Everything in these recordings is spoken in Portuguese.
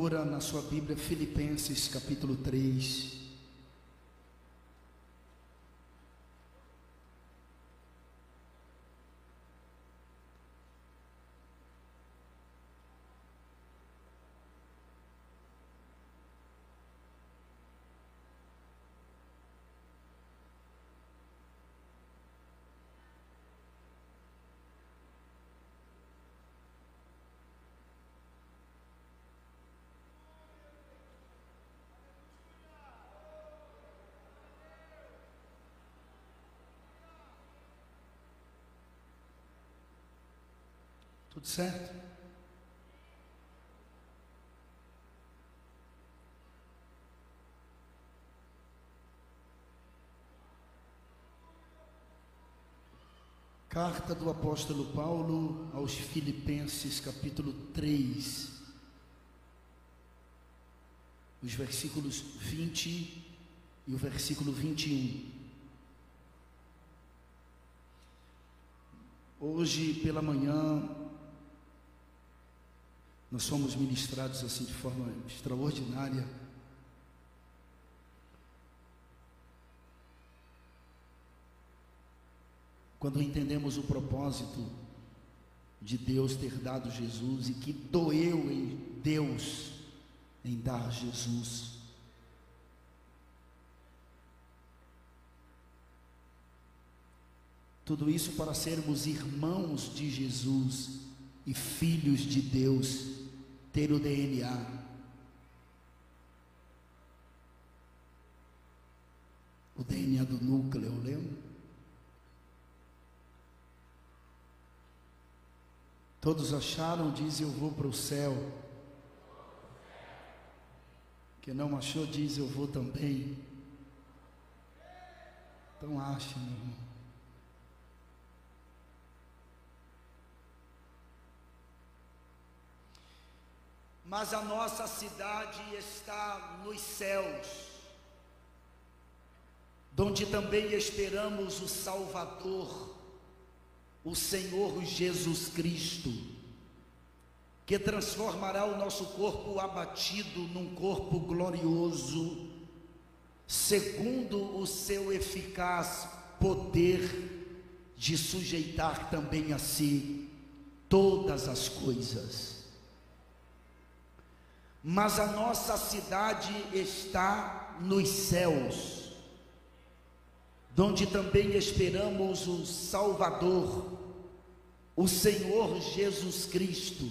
procura na sua Bíblia Filipenses capítulo 3. Tudo certo? Carta do apóstolo Paulo aos Filipenses, capítulo 3, os versículos 20 e o versículo 21. Hoje pela manhã, nós somos ministrados assim de forma extraordinária. Quando entendemos o propósito de Deus ter dado Jesus e que doeu em Deus em dar Jesus. Tudo isso para sermos irmãos de Jesus e filhos de Deus ter o DNA. O DNA do núcleo, lembra? Todos acharam, diz eu vou para o céu. Quem não achou, diz eu vou também. Então ache, meu irmão. Mas a nossa cidade está nos céus, onde também esperamos o Salvador, o Senhor Jesus Cristo, que transformará o nosso corpo abatido num corpo glorioso, segundo o seu eficaz poder de sujeitar também a si todas as coisas mas a nossa cidade está nos céus, onde também esperamos o Salvador, o Senhor Jesus Cristo,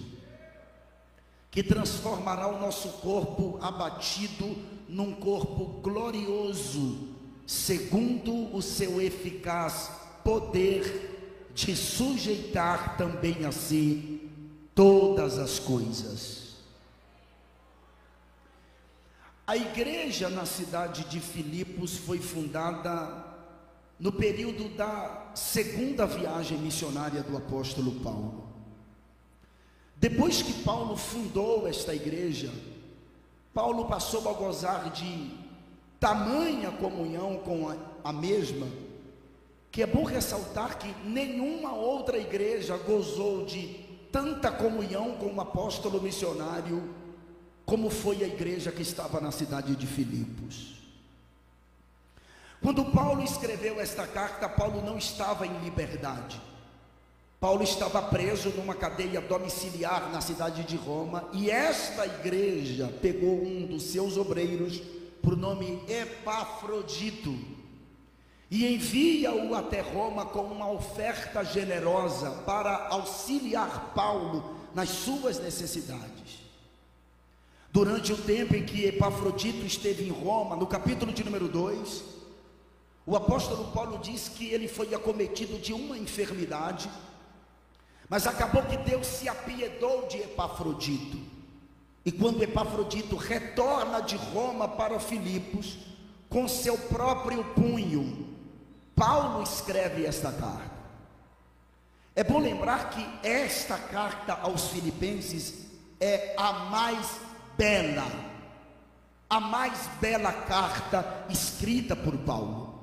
que transformará o nosso corpo abatido num corpo glorioso, segundo o seu eficaz poder de sujeitar também a si todas as coisas. A igreja na cidade de Filipos foi fundada no período da segunda viagem missionária do apóstolo Paulo. Depois que Paulo fundou esta igreja, Paulo passou a gozar de tamanha comunhão com a, a mesma, que é bom ressaltar que nenhuma outra igreja gozou de tanta comunhão com o apóstolo missionário como foi a igreja que estava na cidade de Filipos. Quando Paulo escreveu esta carta, Paulo não estava em liberdade. Paulo estava preso numa cadeia domiciliar na cidade de Roma, e esta igreja pegou um dos seus obreiros, por nome Epafrodito, e envia-o até Roma com uma oferta generosa para auxiliar Paulo nas suas necessidades. Durante o tempo em que Epafrodito esteve em Roma, no capítulo de número 2, o apóstolo Paulo diz que ele foi acometido de uma enfermidade, mas acabou que Deus se apiedou de Epafrodito. E quando Epafrodito retorna de Roma para Filipos, com seu próprio punho, Paulo escreve esta carta. É bom lembrar que esta carta aos Filipenses é a mais bela, a mais bela carta escrita por Paulo.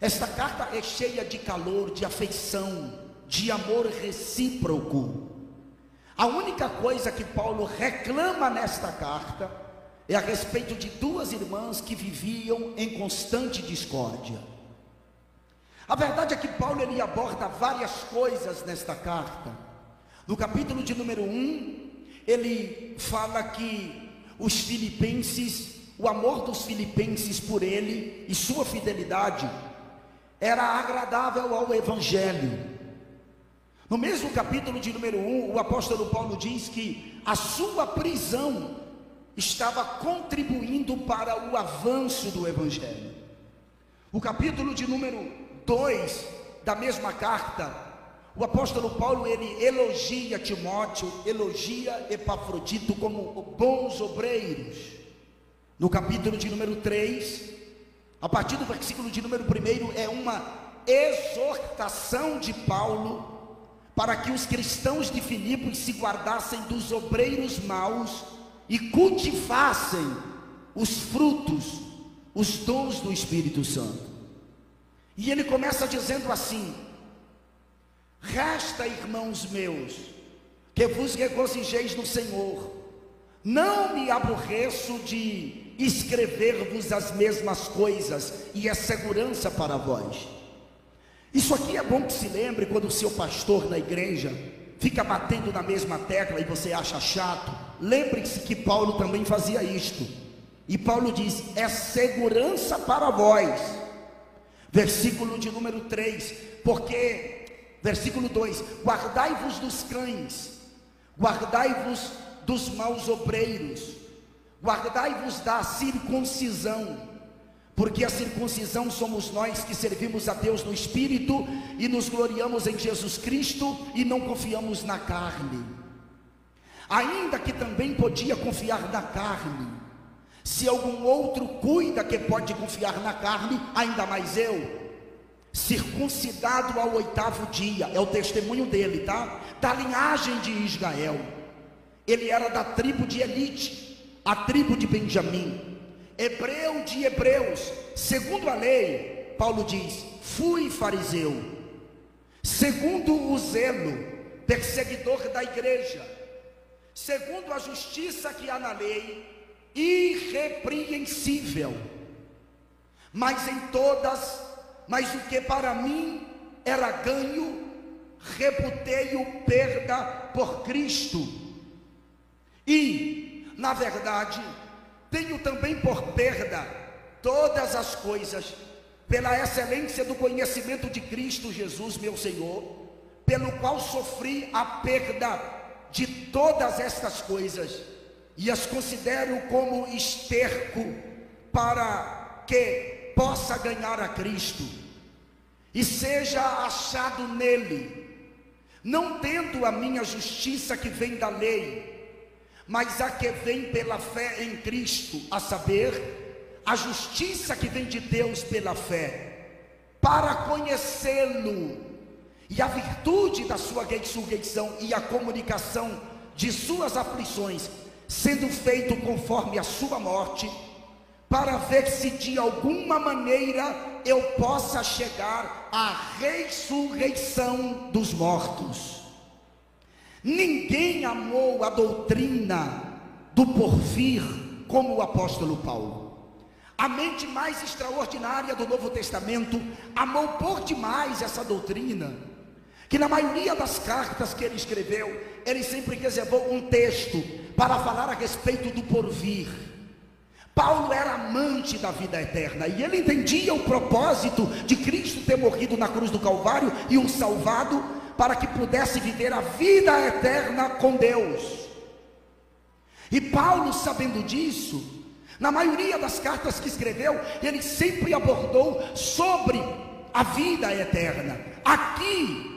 Esta carta é cheia de calor, de afeição, de amor recíproco. A única coisa que Paulo reclama nesta carta é a respeito de duas irmãs que viviam em constante discórdia. A verdade é que Paulo ele aborda várias coisas nesta carta. No capítulo de número 1, ele fala que os filipenses, o amor dos filipenses por ele e sua fidelidade era agradável ao evangelho. No mesmo capítulo de número 1, o apóstolo Paulo diz que a sua prisão estava contribuindo para o avanço do Evangelho. O capítulo de número 2 da mesma carta, o apóstolo Paulo ele elogia Timóteo, elogia Epafrodito como bons obreiros. No capítulo de número 3, a partir do versículo de número 1, é uma exortação de Paulo para que os cristãos de Filipos se guardassem dos obreiros maus e cultivassem os frutos, os dons do Espírito Santo. E ele começa dizendo assim: Resta, irmãos meus, que vos regozijeis no Senhor. Não me aborreço de escrever-vos as mesmas coisas, e é segurança para vós. Isso aqui é bom que se lembre quando o seu pastor na igreja fica batendo na mesma tecla e você acha chato. Lembre-se que Paulo também fazia isto. E Paulo diz: é segurança para vós. Versículo de número 3, porque, versículo 2: guardai-vos dos cães, guardai-vos dos maus obreiros, guardai-vos da circuncisão porque a circuncisão somos nós que servimos a Deus no Espírito e nos gloriamos em Jesus Cristo e não confiamos na carne. Ainda que também podia confiar na carne, se algum outro cuida que pode confiar na carne, ainda mais eu, circuncidado ao oitavo dia, é o testemunho dele, tá? Da linhagem de Israel, ele era da tribo de Elite, a tribo de Benjamim. Hebreu de hebreus, segundo a lei, Paulo diz: fui fariseu, segundo o zelo, perseguidor da igreja, segundo a justiça que há na lei, irrepreensível, mas em todas, mas o que para mim era ganho, reputei-o perda por Cristo, e, na verdade, tenho também por perda todas as coisas, pela excelência do conhecimento de Cristo Jesus, meu Senhor, pelo qual sofri a perda de todas estas coisas, e as considero como esterco para que possa ganhar a Cristo e seja achado nele, não tendo a minha justiça que vem da lei, mas a que vem pela fé em Cristo, a saber, a justiça que vem de Deus pela fé, para conhecê-lo, e a virtude da sua ressurreição e a comunicação de suas aflições, sendo feito conforme a sua morte, para ver se de alguma maneira eu possa chegar à ressurreição dos mortos. Ninguém amou a doutrina do porvir como o apóstolo Paulo. A mente mais extraordinária do Novo Testamento amou por demais essa doutrina, que na maioria das cartas que ele escreveu, ele sempre reservou um texto para falar a respeito do porvir. Paulo era amante da vida eterna e ele entendia o propósito de Cristo ter morrido na cruz do Calvário e o salvado para que pudesse viver a vida eterna com Deus. E Paulo, sabendo disso, na maioria das cartas que escreveu, ele sempre abordou sobre a vida eterna. Aqui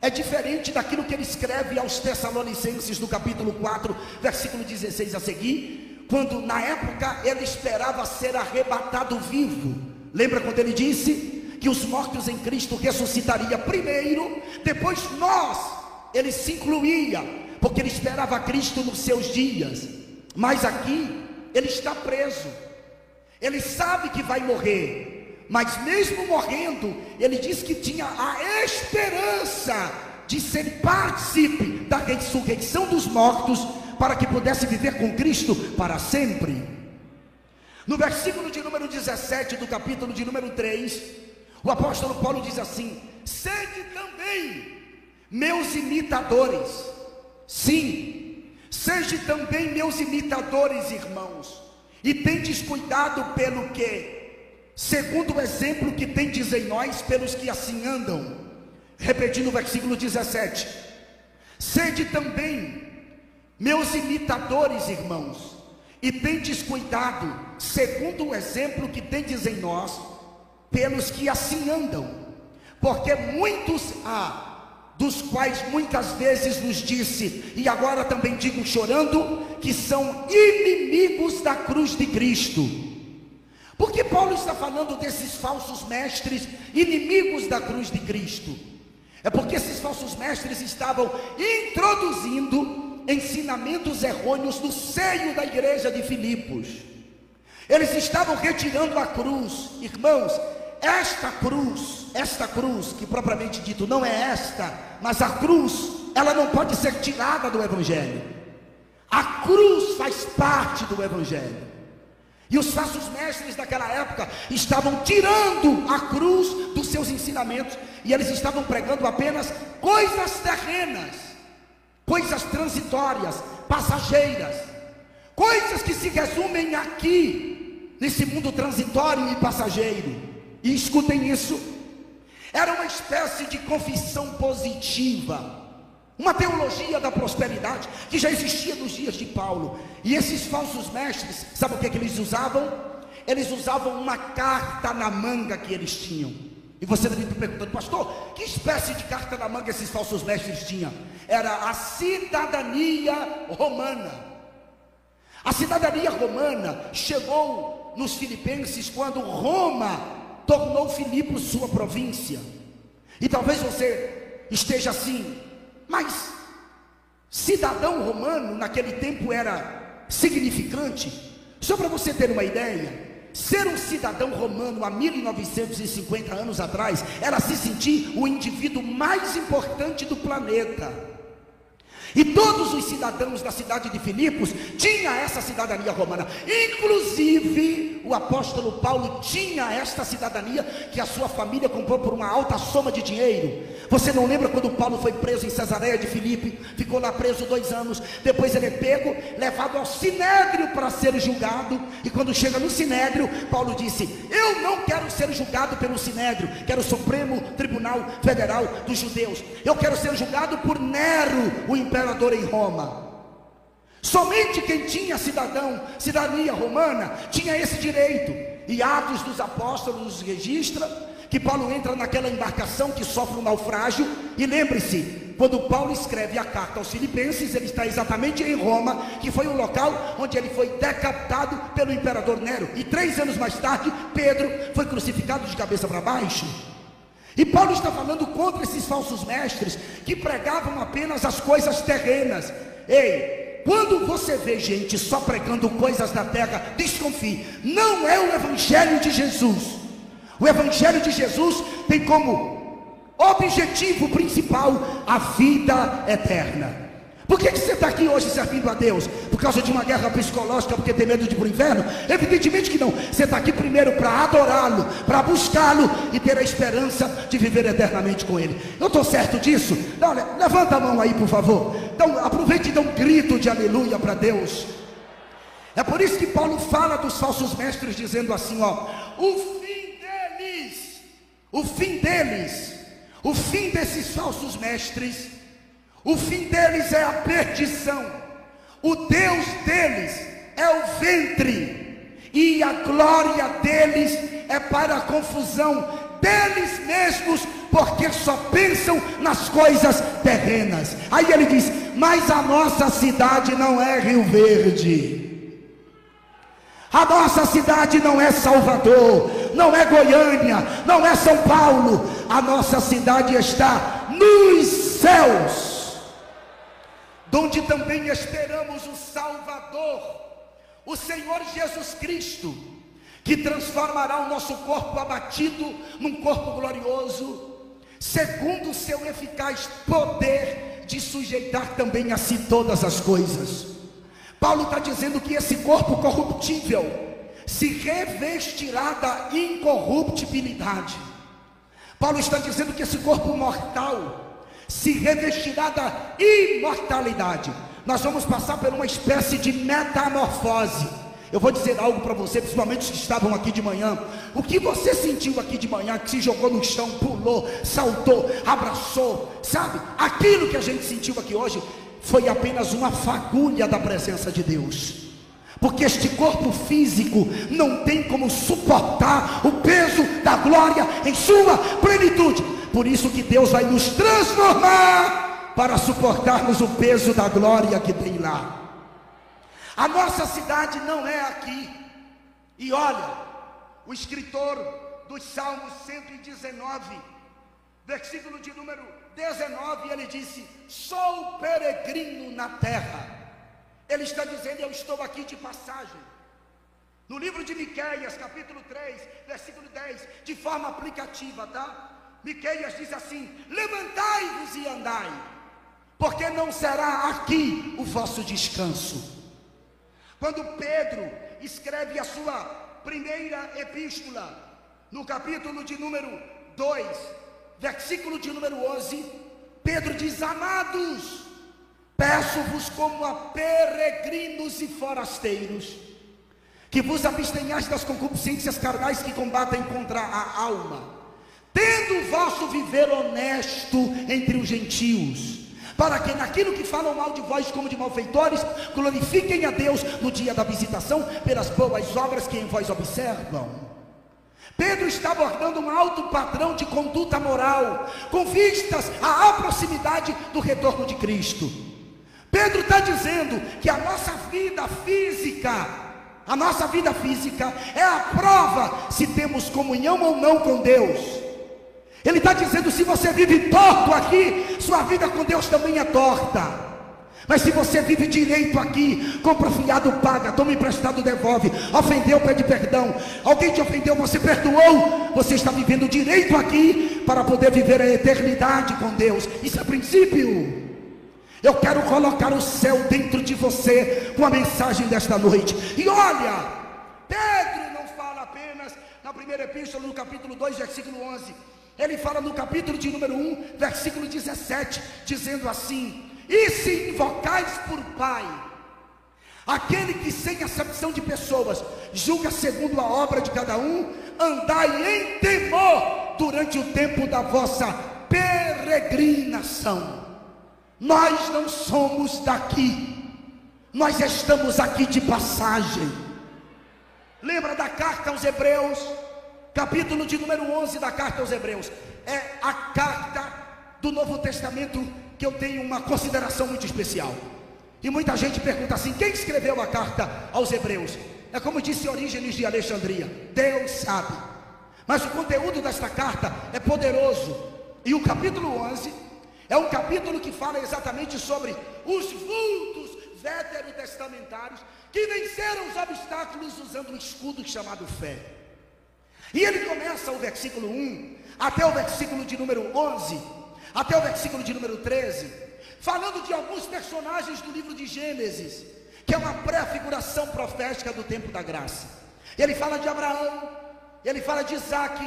é diferente daquilo que ele escreve aos Tessalonicenses no capítulo 4, versículo 16 a seguir, quando na época ele esperava ser arrebatado vivo. Lembra quando ele disse: que os mortos em Cristo ressuscitaria primeiro, depois nós, ele se incluía, porque ele esperava Cristo nos seus dias. Mas aqui ele está preso. Ele sabe que vai morrer, mas mesmo morrendo, ele diz que tinha a esperança de ser participe da ressurreição dos mortos, para que pudesse viver com Cristo para sempre. No versículo de número 17 do capítulo de número 3, o apóstolo Paulo diz assim: Sede também meus imitadores, sim, sede também meus imitadores, irmãos, e tendes cuidado pelo que, segundo o exemplo que tendes em nós, pelos que assim andam. Repetindo o versículo 17: Sede também meus imitadores, irmãos, e tendes cuidado, segundo o exemplo que tendes em nós, pelos que assim andam, porque muitos há, dos quais muitas vezes nos disse, e agora também digo chorando, que são inimigos da cruz de Cristo. Porque Paulo está falando desses falsos mestres, inimigos da cruz de Cristo? É porque esses falsos mestres estavam introduzindo ensinamentos errôneos no seio da igreja de Filipos. Eles estavam retirando a cruz, irmãos. Esta cruz, esta cruz, que propriamente dito não é esta, mas a cruz, ela não pode ser tirada do Evangelho. A cruz faz parte do Evangelho. E os falsos mestres daquela época estavam tirando a cruz dos seus ensinamentos e eles estavam pregando apenas coisas terrenas, coisas transitórias, passageiras, coisas que se resumem aqui, nesse mundo transitório e passageiro. E escutem isso: era uma espécie de confissão positiva uma teologia da prosperidade que já existia nos dias de Paulo. E esses falsos mestres, sabe o que, é que eles usavam? Eles usavam uma carta na manga que eles tinham. E você deve estar perguntando, pastor, que espécie de carta na manga esses falsos mestres tinham? Era a cidadania romana. A cidadania romana chegou nos filipenses quando Roma tornou Filipos sua província. E talvez você esteja assim, mas cidadão romano naquele tempo era significante. Só para você ter uma ideia, ser um cidadão romano há 1950 anos atrás era se sentir o indivíduo mais importante do planeta. E todos os cidadãos da cidade de Filipos tinham essa cidadania romana. Inclusive, o apóstolo Paulo tinha esta cidadania que a sua família comprou por uma alta soma de dinheiro. Você não lembra quando Paulo foi preso em Cesareia de Filipe? Ficou lá preso dois anos. Depois ele é pego, levado ao sinédrio para ser julgado. E quando chega no sinédrio, Paulo disse: Eu não quero ser julgado pelo sinédrio, quero o Supremo Tribunal Federal dos Judeus. Eu quero ser julgado por Nero, o imperador imperador em Roma. Somente quem tinha cidadão, cidadania romana, tinha esse direito. E Atos dos Apóstolos nos registra que Paulo entra naquela embarcação que sofre um naufrágio. E lembre-se, quando Paulo escreve a carta aos Filipenses, ele está exatamente em Roma, que foi o local onde ele foi decapitado pelo imperador Nero. E três anos mais tarde, Pedro foi crucificado de cabeça para baixo. E Paulo está falando contra esses falsos mestres que pregavam apenas as coisas terrenas. Ei, quando você vê gente só pregando coisas da terra, desconfie, não é o Evangelho de Jesus. O Evangelho de Jesus tem como objetivo principal a vida eterna. Por que, que você está aqui hoje servindo a Deus? Por causa de uma guerra psicológica, porque tem medo de ir para o inferno? Evidentemente que não. Você está aqui primeiro para adorá-lo, para buscá-lo e ter a esperança de viver eternamente com Ele. Eu estou certo disso? Não, levanta a mão aí, por favor. Então, aproveite e dê um grito de aleluia para Deus. É por isso que Paulo fala dos falsos mestres, dizendo assim: ó, o fim deles, o fim deles, o fim desses falsos mestres o fim deles é a perdição. O Deus deles é o ventre. E a glória deles é para a confusão deles mesmos, porque só pensam nas coisas terrenas. Aí ele diz: Mas a nossa cidade não é Rio Verde. A nossa cidade não é Salvador, não é Goiânia, não é São Paulo. A nossa cidade está nos céus donde também esperamos o Salvador, o Senhor Jesus Cristo, que transformará o nosso corpo abatido num corpo glorioso, segundo o seu eficaz poder de sujeitar também a si todas as coisas. Paulo está dizendo que esse corpo corruptível se revestirá da incorruptibilidade. Paulo está dizendo que esse corpo mortal se revestirá da imortalidade. Nós vamos passar por uma espécie de metamorfose. Eu vou dizer algo para você, principalmente os que estavam aqui de manhã. O que você sentiu aqui de manhã, que se jogou no chão, pulou, saltou, abraçou, sabe? Aquilo que a gente sentiu aqui hoje foi apenas uma fagulha da presença de Deus porque este corpo físico não tem como suportar o peso da glória em sua plenitude. Por isso que Deus vai nos transformar para suportarmos o peso da glória que tem lá. A nossa cidade não é aqui. E olha, o escritor dos Salmos 119, versículo de número 19, ele disse: Sou peregrino na terra ele está dizendo: Eu estou aqui de passagem. No livro de Miqueias, capítulo 3, versículo 10, de forma aplicativa, tá? Miqueias diz assim: Levantai-vos e andai, porque não será aqui o vosso descanso. Quando Pedro escreve a sua primeira epístola, no capítulo de número 2, versículo de número 11, Pedro diz: Amados, Peço-vos como a peregrinos e forasteiros, que vos abstenhais das concupiscências carnais que combatem contra a alma, tendo o vosso viver honesto entre os gentios, para que naquilo que falam mal de vós como de malfeitores, glorifiquem a Deus no dia da visitação pelas boas obras que em vós observam. Pedro está abordando um alto padrão de conduta moral, com vistas à proximidade do retorno de Cristo. Pedro está dizendo que a nossa vida física, a nossa vida física é a prova se temos comunhão ou não com Deus. Ele está dizendo: se você vive torto aqui, sua vida com Deus também é torta. Mas se você vive direito aqui, compra fiado, paga, toma emprestado, devolve, ofendeu, pede perdão, alguém te ofendeu, você perdoou, você está vivendo direito aqui para poder viver a eternidade com Deus. Isso é princípio. Eu quero colocar o céu dentro de você com a mensagem desta noite. E olha, Pedro não fala apenas na primeira epístola, no capítulo 2, versículo 11. Ele fala no capítulo de número 1, versículo 17, dizendo assim: E se invocais por Pai, aquele que sem acepção de pessoas julga segundo a obra de cada um, andai em temor durante o tempo da vossa peregrinação. Nós não somos daqui, nós estamos aqui de passagem. Lembra da carta aos Hebreus, capítulo de número 11 da carta aos Hebreus? É a carta do Novo Testamento que eu tenho uma consideração muito especial. E muita gente pergunta assim: quem escreveu a carta aos Hebreus? É como disse Orígenes de Alexandria: Deus sabe. Mas o conteúdo desta carta é poderoso. E o capítulo 11 é um capítulo que fala exatamente sobre os vultos veterotestamentários que venceram os obstáculos usando um escudo chamado fé. E ele começa o versículo 1 até o versículo de número 11, até o versículo de número 13, falando de alguns personagens do livro de Gênesis, que é uma prefiguração profética do tempo da graça. Ele fala de Abraão, ele fala de Isaac,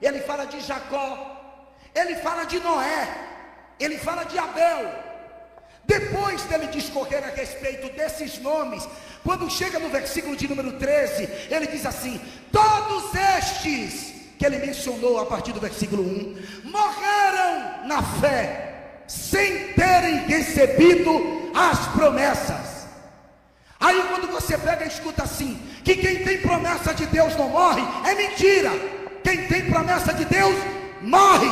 ele fala de Jacó, ele fala de Noé, ele fala de Abel. Depois dele discorrer a respeito desses nomes, quando chega no versículo de número 13, ele diz assim: Todos estes que ele mencionou a partir do versículo 1 morreram na fé, sem terem recebido as promessas. Aí quando você pega e escuta assim, que quem tem promessa de Deus não morre, é mentira. Quem tem promessa de Deus morre.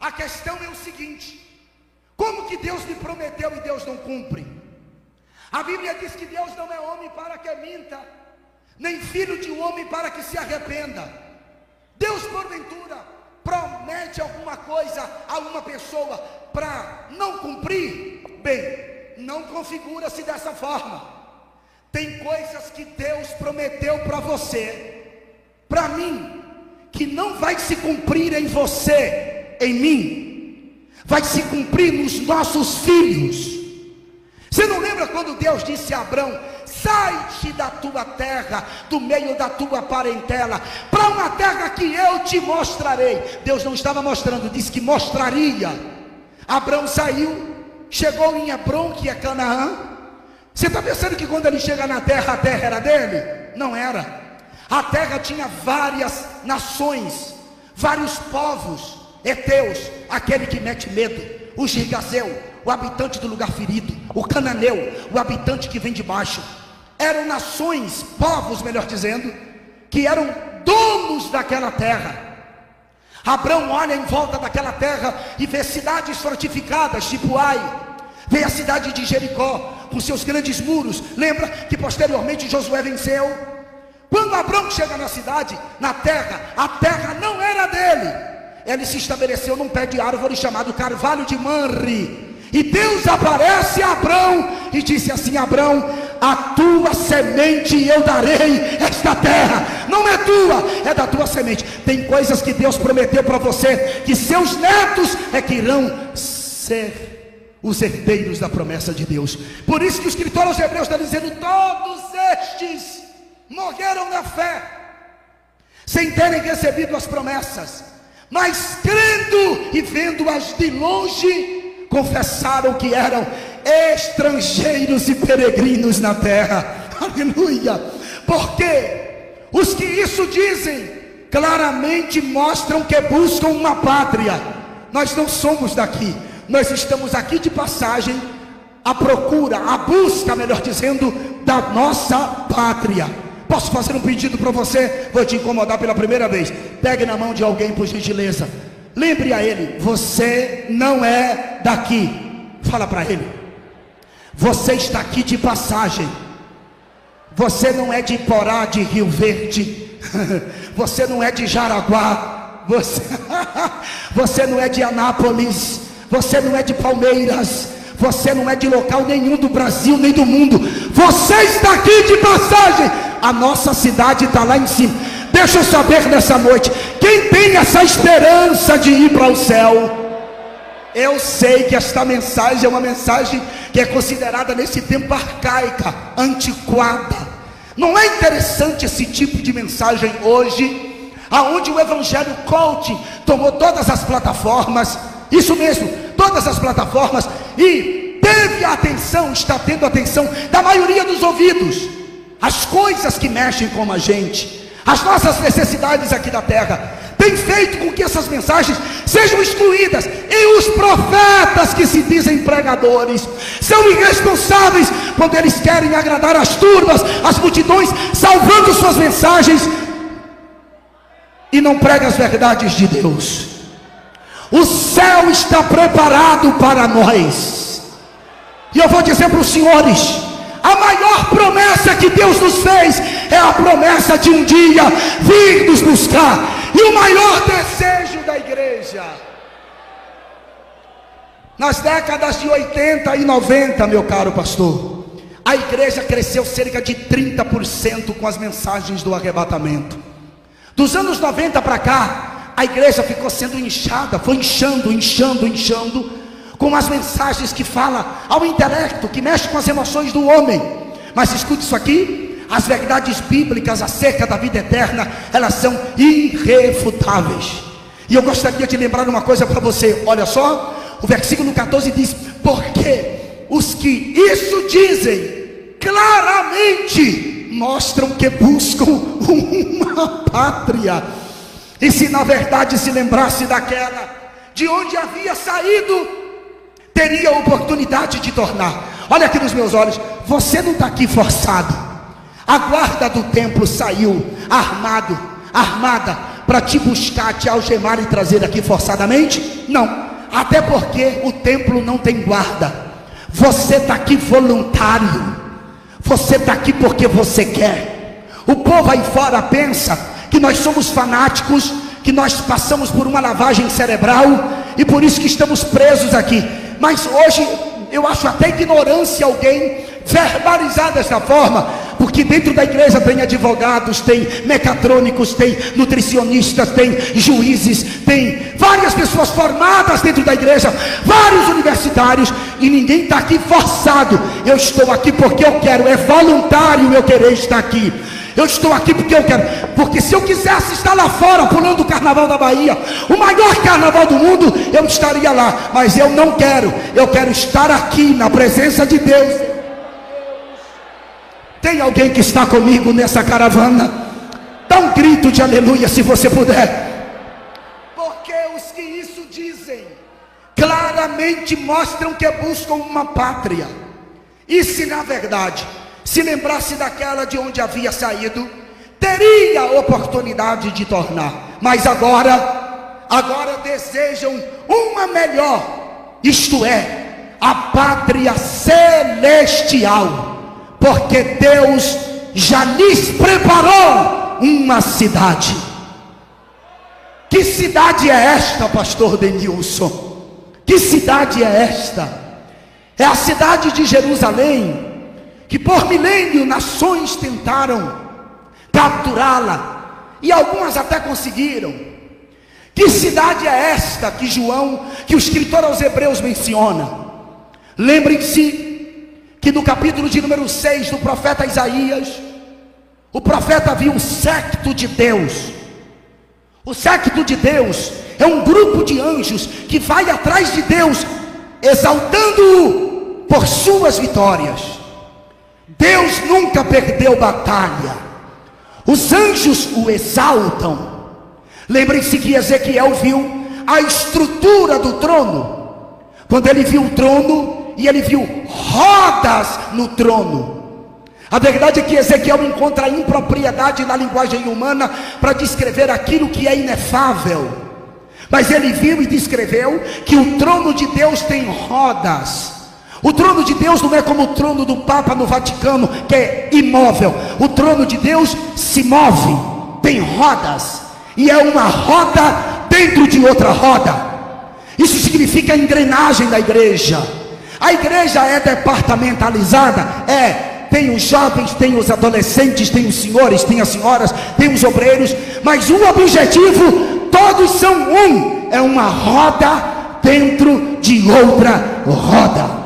A questão é o seguinte: como que Deus lhe prometeu e Deus não cumpre? A Bíblia diz que Deus não é homem para que minta, nem filho de homem para que se arrependa. Deus, porventura, promete alguma coisa a uma pessoa para não cumprir? Bem, não configura-se dessa forma. Tem coisas que Deus prometeu para você, para mim, que não vai se cumprir em você, em mim vai se cumprir nos nossos filhos. Você não lembra quando Deus disse a Abraão: Sai-te da tua terra, do meio da tua parentela, para uma terra que eu te mostrarei. Deus não estava mostrando, disse que mostraria. Abraão saiu, chegou em Hebron, que é Canaã. Você está pensando que quando ele chega na terra, a terra era dele? Não era. A terra tinha várias nações, vários povos. Eteus, aquele que mete medo, o Girgazeu, o habitante do lugar ferido, o cananeu, o habitante que vem de baixo. Eram nações, povos, melhor dizendo, que eram donos daquela terra. Abraão olha em volta daquela terra e vê cidades fortificadas, tipo Ai, vê a cidade de Jericó, com seus grandes muros. Lembra que posteriormente Josué venceu? Quando Abraão chega na cidade, na terra, a terra não era dele. Ele se estabeleceu num pé de árvore chamado Carvalho de Manre. E Deus aparece a Abraão e disse assim: Abraão, a tua semente eu darei esta terra. Não é tua, é da tua semente. Tem coisas que Deus prometeu para você, que seus netos é que irão ser os herdeiros da promessa de Deus. Por isso que o escritor aos Hebreus está dizendo: todos estes morreram na fé, sem terem recebido as promessas, mas crendo e vendo-as de longe, confessaram que eram estrangeiros e peregrinos na terra. Aleluia! Porque os que isso dizem claramente mostram que buscam uma pátria. Nós não somos daqui, nós estamos aqui de passagem à procura, à busca, melhor dizendo, da nossa pátria. Posso fazer um pedido para você? Vou te incomodar pela primeira vez. Pegue na mão de alguém, por gentileza. Lembre a ele: você não é daqui. Fala para ele. Você está aqui de passagem. Você não é de Porá, de Rio Verde. Você não é de Jaraguá. Você, você não é de Anápolis. Você não é de Palmeiras. Você não é de local nenhum do Brasil nem do mundo. Você está aqui de passagem. A nossa cidade está lá em cima. Deixa eu saber nessa noite. Quem tem essa esperança de ir para o céu? Eu sei que esta mensagem é uma mensagem que é considerada nesse tempo arcaica, antiquada. Não é interessante esse tipo de mensagem hoje, aonde o evangelho coaching tomou todas as plataformas, isso mesmo, todas as plataformas e teve a atenção, está tendo a atenção da maioria dos ouvidos. As coisas que mexem com a gente, as nossas necessidades aqui da terra, tem feito com que essas mensagens sejam excluídas. E os profetas que se dizem pregadores são irresponsáveis quando eles querem agradar as turmas, as multidões, salvando suas mensagens e não pregam as verdades de Deus. O céu está preparado para nós. E eu vou dizer para os senhores: a maior promessa que Deus nos fez é a promessa de um dia vir nos buscar. E o maior desejo da igreja, nas décadas de 80 e 90, meu caro pastor, a igreja cresceu cerca de 30% com as mensagens do arrebatamento. Dos anos 90 para cá, a igreja ficou sendo inchada, foi inchando, inchando, inchando, com as mensagens que falam ao intelecto, que mexe com as emoções do homem. Mas escute isso aqui: as verdades bíblicas acerca da vida eterna, elas são irrefutáveis. E eu gostaria de lembrar uma coisa para você, olha só, o versículo 14 diz: Porque os que isso dizem, claramente mostram que buscam uma pátria. E se na verdade se lembrasse daquela de onde havia saído, teria a oportunidade de tornar. Olha aqui nos meus olhos, você não está aqui forçado. A guarda do templo saiu armado, armada para te buscar, te algemar e trazer aqui forçadamente? Não. Até porque o templo não tem guarda. Você está aqui voluntário. Você está aqui porque você quer. O povo aí fora pensa que nós somos fanáticos, que nós passamos por uma lavagem cerebral e por isso que estamos presos aqui. Mas hoje eu acho até ignorância alguém verbalizar dessa forma, porque dentro da igreja tem advogados, tem mecatrônicos, tem nutricionistas, tem juízes, tem várias pessoas formadas dentro da igreja, vários universitários, e ninguém está aqui forçado. Eu estou aqui porque eu quero, é voluntário eu querer estar aqui. Eu estou aqui porque eu quero. Porque se eu quisesse estar lá fora, pulando o carnaval da Bahia, o maior carnaval do mundo, eu estaria lá. Mas eu não quero. Eu quero estar aqui na presença de Deus. Tem alguém que está comigo nessa caravana? Dá um grito de aleluia se você puder. Porque os que isso dizem, claramente mostram que buscam uma pátria. E se na verdade se lembrasse daquela de onde havia saído, teria oportunidade de tornar, mas agora, agora desejam uma melhor, isto é, a pátria celestial, porque Deus já lhes preparou uma cidade. Que cidade é esta, pastor Denilson? Que cidade é esta? É a cidade de Jerusalém, que por milênio nações tentaram capturá-la, e algumas até conseguiram. Que cidade é esta que João, que o escritor aos Hebreus menciona? Lembrem-se que no capítulo de número 6 do profeta Isaías, o profeta viu o secto de Deus. O secto de Deus é um grupo de anjos que vai atrás de Deus, exaltando-o por suas vitórias. Deus nunca perdeu batalha. Os anjos o exaltam. Lembrem-se que Ezequiel viu a estrutura do trono. Quando ele viu o trono e ele viu rodas no trono. A verdade é que Ezequiel encontra impropriedade na linguagem humana para descrever aquilo que é inefável. Mas ele viu e descreveu que o trono de Deus tem rodas. O trono de Deus não é como o trono do Papa no Vaticano, que é imóvel. O trono de Deus se move, tem rodas, e é uma roda dentro de outra roda. Isso significa a engrenagem da igreja. A igreja é departamentalizada? É. Tem os jovens, tem os adolescentes, tem os senhores, tem as senhoras, tem os obreiros, mas o objetivo, todos são um, é uma roda dentro de outra roda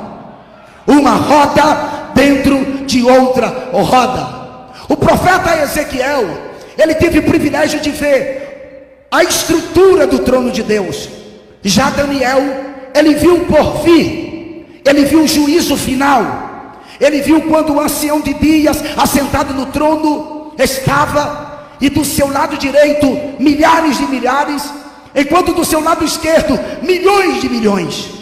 uma roda dentro de outra roda. O profeta Ezequiel, ele teve o privilégio de ver a estrutura do trono de Deus. Já Daniel, ele viu por vir, ele viu o juízo final. Ele viu quando o ancião de dias, assentado no trono, estava, e do seu lado direito, milhares de milhares, enquanto do seu lado esquerdo, milhões de milhões.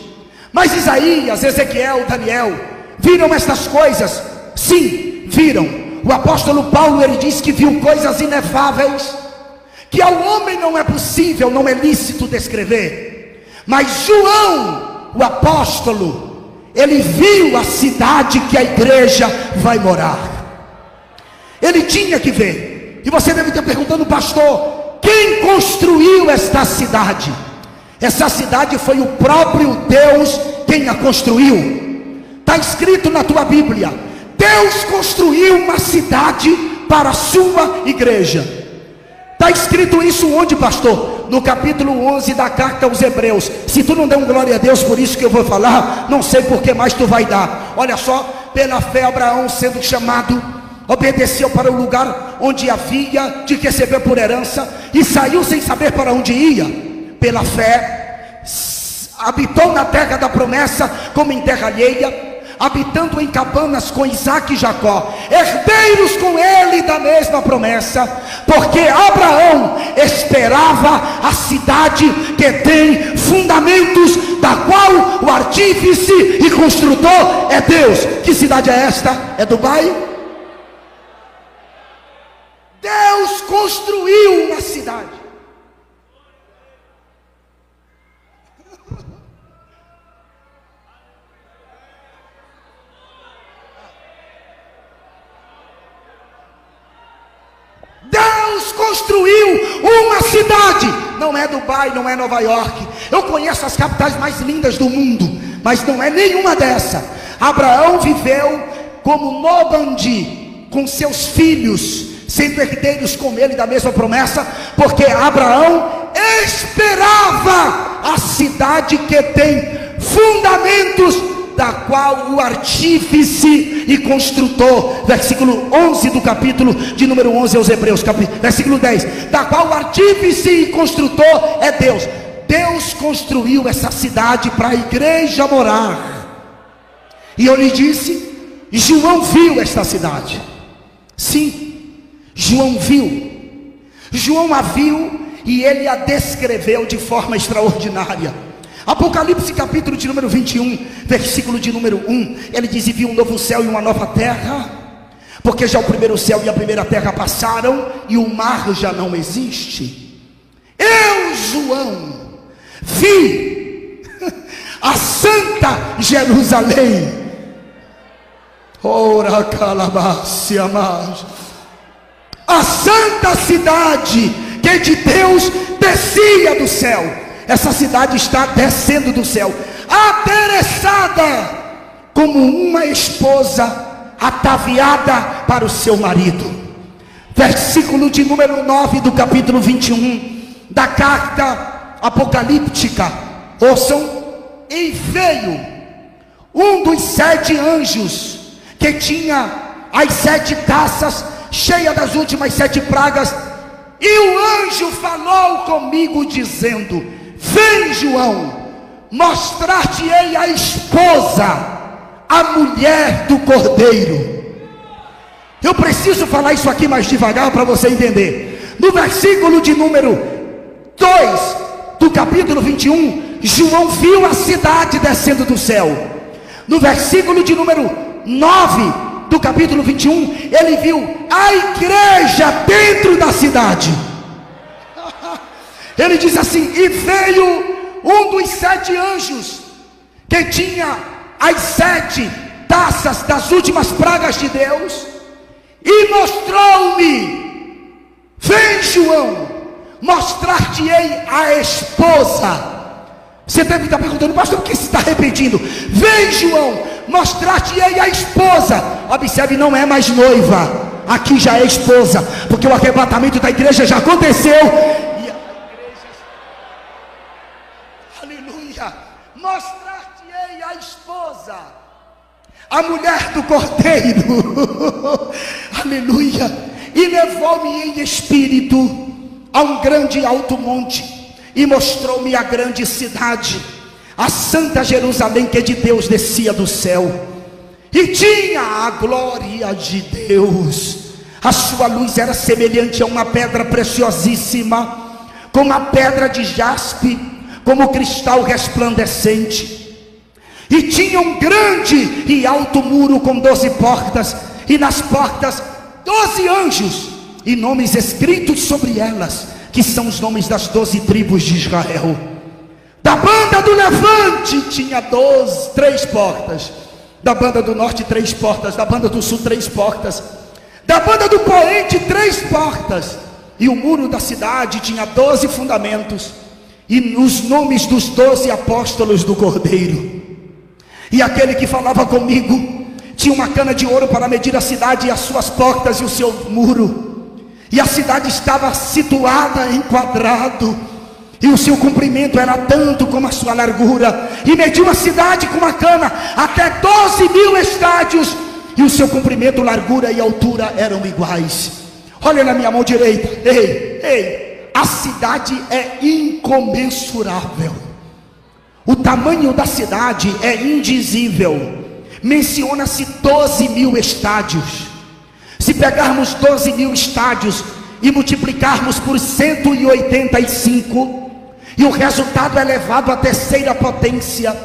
Mas Isaías, Ezequiel, Daniel viram estas coisas? Sim, viram. O apóstolo Paulo ele diz que viu coisas inefáveis que ao homem não é possível, não é lícito descrever. Mas João, o apóstolo, ele viu a cidade que a igreja vai morar. Ele tinha que ver. E você deve estar perguntando, pastor, quem construiu esta cidade? Essa cidade foi o próprio Deus quem a construiu. Está escrito na tua Bíblia: Deus construiu uma cidade para a sua igreja. Está escrito isso onde, pastor? No capítulo 11 da carta aos Hebreus. Se tu não der um glória a Deus por isso que eu vou falar, não sei por que mais tu vai dar. Olha só, pela fé, Abraão sendo chamado, obedeceu para o lugar onde havia de receber por herança e saiu sem saber para onde ia pela fé, habitou na terra da promessa como em terra alheia, habitando em cabanas com Isaac e Jacó, herdeiros com ele da mesma promessa, porque Abraão esperava a cidade que tem fundamentos, da qual o artífice e construtor é Deus. Que cidade é esta? É Dubai? Deus construiu uma cidade. Deus construiu uma cidade. Não é Dubai, não é Nova York. Eu conheço as capitais mais lindas do mundo, mas não é nenhuma dessa. Abraão viveu como nômade com seus filhos, sendo herdeiros com ele da mesma promessa, porque Abraão esperava a cidade que tem fundamentos, da qual o artífice e construtor, versículo 11 do capítulo de número 11 aos Hebreus, versículo 10, da qual o artífice e construtor é Deus. Deus construiu essa cidade para a igreja morar. E eu lhe disse, João viu esta cidade. Sim, João viu. João a viu e ele a descreveu de forma extraordinária. Apocalipse capítulo de número 21, versículo de número 1, ele diz: E viu um novo céu e uma nova terra, porque já o primeiro céu e a primeira terra passaram, e o mar já não existe. Eu, João, vi a santa Jerusalém. Ora calabácia mais. A santa cidade que de Deus descia do céu. Essa cidade está descendo do céu, adereçada como uma esposa ataviada para o seu marido. Versículo de número 9 do capítulo 21 da carta apocalíptica, ouçam, e veio um dos sete anjos que tinha as sete taças cheias das últimas sete pragas, e o anjo falou comigo, dizendo: Vem, João, mostrar-te-ei a esposa, a mulher do cordeiro. Eu preciso falar isso aqui mais devagar para você entender. No versículo de número 2, do capítulo 21, João viu a cidade descendo do céu. No versículo de número 9 do capítulo 21, ele viu a igreja dentro da cidade. Ele diz assim: E veio um dos sete anjos, que tinha as sete taças das últimas pragas de Deus, e mostrou-me: Vem, João, mostrar-te-ei a esposa. Você deve estar perguntando, pastor, por que se está repetindo? Vem, João, mostrar-te-ei a esposa. Observe, não é mais noiva, aqui já é esposa, porque o arrebatamento da igreja já aconteceu. E a igreja... Aleluia! Mostrar-te-ei a esposa, a mulher do cordeiro. Aleluia! E levou-me em espírito a um grande alto monte e mostrou-me a grande cidade, a santa Jerusalém que de Deus descia do céu. E tinha a glória de Deus. A sua luz era semelhante a uma pedra preciosíssima, como a pedra de jaspe, como cristal resplandecente. E tinha um grande e alto muro com doze portas, e nas portas doze anjos e nomes escritos sobre elas, que são os nomes das doze tribos de Israel. Da banda do levante tinha doze, três portas. Da banda do norte, três portas. Da banda do sul, três portas. Da banda do poente, três portas. E o muro da cidade tinha doze fundamentos. E os nomes dos doze apóstolos do Cordeiro. E aquele que falava comigo tinha uma cana de ouro para medir a cidade e as suas portas e o seu muro. E a cidade estava situada em quadrado, e o seu comprimento era tanto como a sua largura, e mediu a cidade com uma cana até 12 mil estádios, e o seu comprimento, largura e altura eram iguais. Olha na minha mão direita, ei, ei, a cidade é incomensurável, o tamanho da cidade é indizível, menciona-se 12 mil estádios. Se pegarmos 12 mil estádios e multiplicarmos por 185, e o resultado é levado à terceira potência,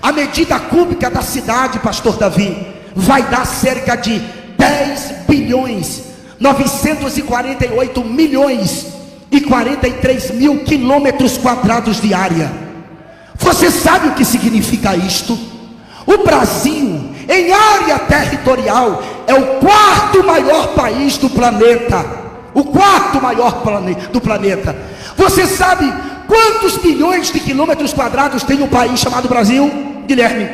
a medida cúbica da cidade, pastor Davi, vai dar cerca de 10 bilhões, 948 milhões e 43 mil quilômetros quadrados de área. Você sabe o que significa isto? O Brasil, em área territorial, é o quarto maior país do planeta. O quarto maior plane do planeta. Você sabe quantos bilhões de quilômetros quadrados tem um país chamado Brasil, Guilherme?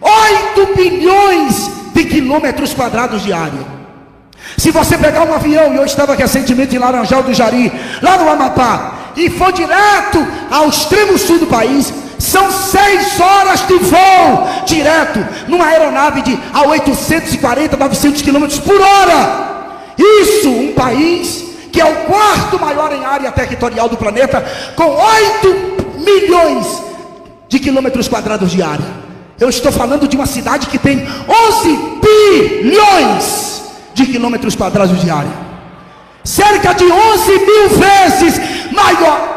8 bilhões de quilômetros quadrados de área. Se você pegar um avião, e eu estava recentemente em Laranjal do Jari, lá no Amapá, e for direto ao extremo sul do país, são seis horas de voo direto numa aeronave de a 840, 900 quilômetros por hora. Isso, um país que é o quarto maior em área territorial do planeta, com 8 milhões de quilômetros quadrados de área. Eu estou falando de uma cidade que tem 11 bilhões de quilômetros quadrados de área, cerca de 11 mil vezes maior.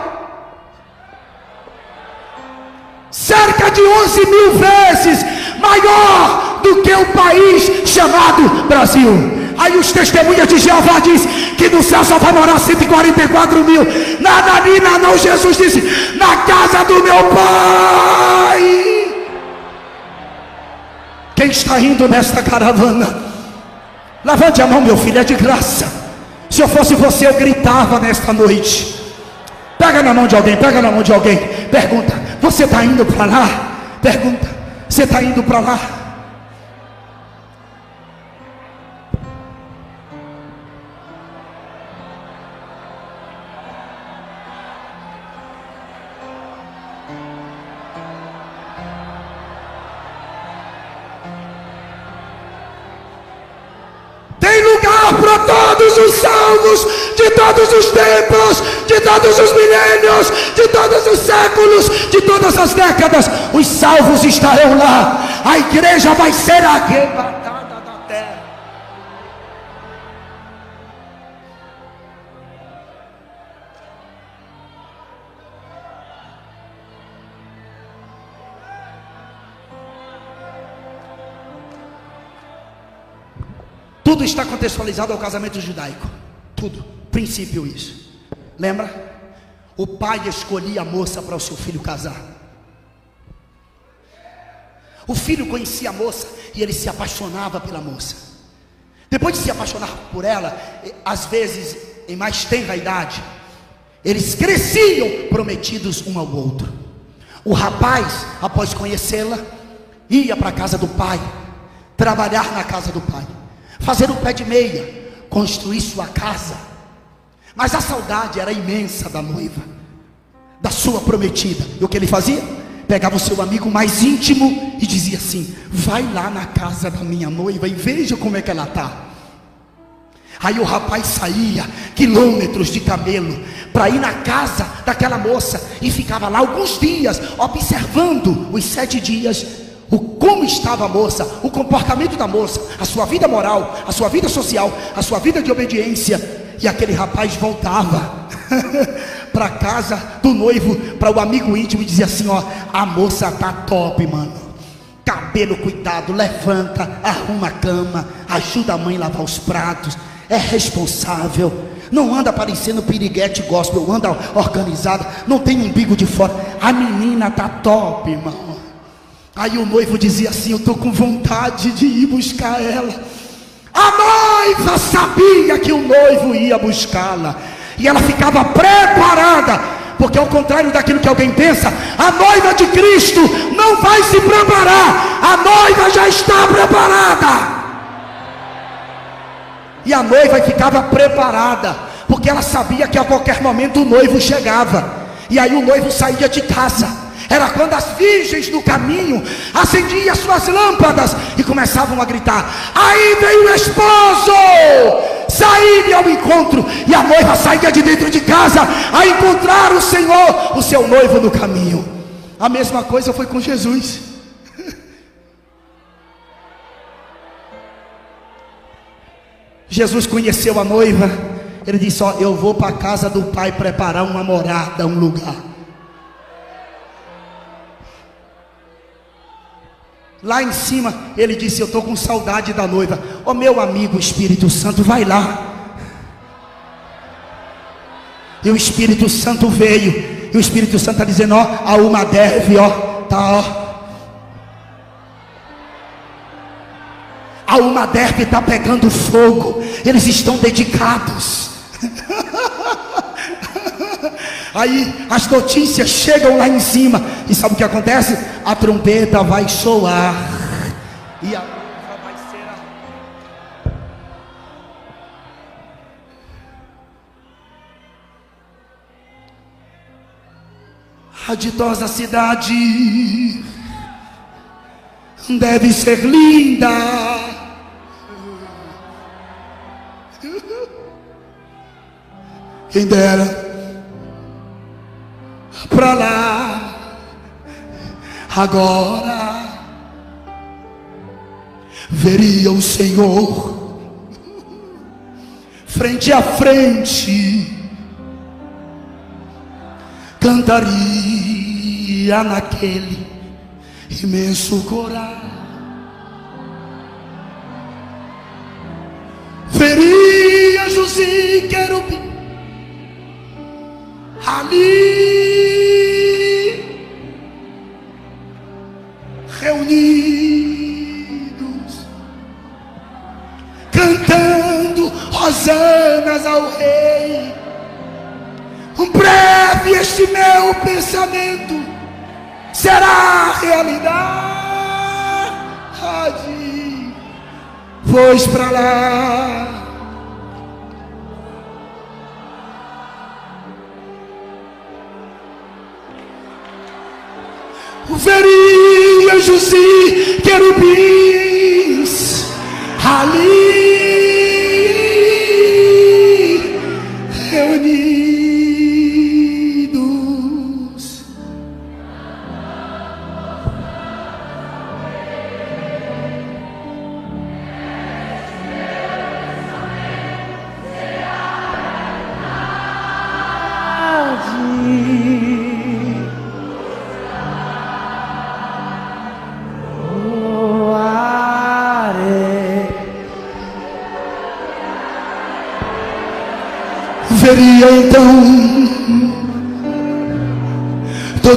Cerca de 11 mil vezes maior do que o país chamado Brasil. Aí os testemunhas de Jeová diz que no céu só vai morar 144 mil. Nada Nina não, Jesus disse, na casa do meu pai. Quem está indo nesta caravana? Levante a mão, meu filho, é de graça. Se eu fosse você, eu gritava nesta noite. Pega na mão de alguém, pega na mão de alguém. Pergunta: Você está indo para lá? Pergunta: Você está indo para lá? Todos os salvos, de todos os tempos, de todos os milênios, de todos os séculos, de todas as décadas, os salvos estarão lá. A igreja vai ser arrebatada da Tudo está contextualizado ao casamento judaico. Tudo. Princípio isso. Lembra? O pai escolhia a moça para o seu filho casar. O filho conhecia a moça e ele se apaixonava pela moça. Depois de se apaixonar por ela, às vezes em mais tenra idade, eles cresciam prometidos um ao outro. O rapaz, após conhecê-la, ia para a casa do pai, trabalhar na casa do pai fazer o pé de meia, construir sua casa. Mas a saudade era imensa da noiva, da sua prometida. E o que ele fazia? Pegava o seu amigo mais íntimo e dizia assim: Vai lá na casa da minha noiva e veja como é que ela está. Aí o rapaz saía quilômetros de camelo para ir na casa daquela moça e ficava lá alguns dias observando os sete dias o como estava a moça, o comportamento da moça, a sua vida moral, a sua vida social, a sua vida de obediência. E aquele rapaz voltava para casa do noivo, para o amigo íntimo e dizia assim: ó, a moça tá top, mano. Cabelo cuidado, levanta, arruma a cama, ajuda a mãe a lavar os pratos, é responsável. Não anda parecendo piriguete gospel, anda organizada, não tem umbigo de fora. A menina tá top, irmão. Aí o noivo dizia assim: Eu estou com vontade de ir buscar ela. A noiva sabia que o noivo ia buscá-la, e ela ficava preparada, porque ao contrário daquilo que alguém pensa, a noiva de Cristo não vai se preparar, a noiva já está preparada. E a noiva ficava preparada, porque ela sabia que a qualquer momento o noivo chegava, e aí o noivo saía de casa era quando as virgens do caminho acendiam suas lâmpadas e começavam a gritar: Aí vem o esposo! Saíram ao encontro e a noiva saía de dentro de casa a encontrar o Senhor, o seu noivo no caminho. A mesma coisa foi com Jesus. Jesus conheceu a noiva. Ele disse: Ó, eu vou para a casa do Pai preparar uma morada, um lugar. Lá em cima, ele disse: Eu estou com saudade da noiva. Ó oh, meu amigo Espírito Santo, vai lá. E o Espírito Santo veio. E o Espírito Santo está dizendo: Ó, a uma deve, ó, tá, ó. A uma deve está pegando fogo. Eles estão dedicados. Aí as notícias chegam lá em cima. E sabe o que acontece? A trombeta vai soar. E a noiva vai ser a... Raditosa cidade deve ser linda. Quem dera pra lá agora veria o Senhor frente a frente cantaria naquele imenso coral. Veria José querubim ali reunidos, cantando hosanas ao rei. Um breve este meu pensamento será realidade. Pois para lá. Veria José querubins ali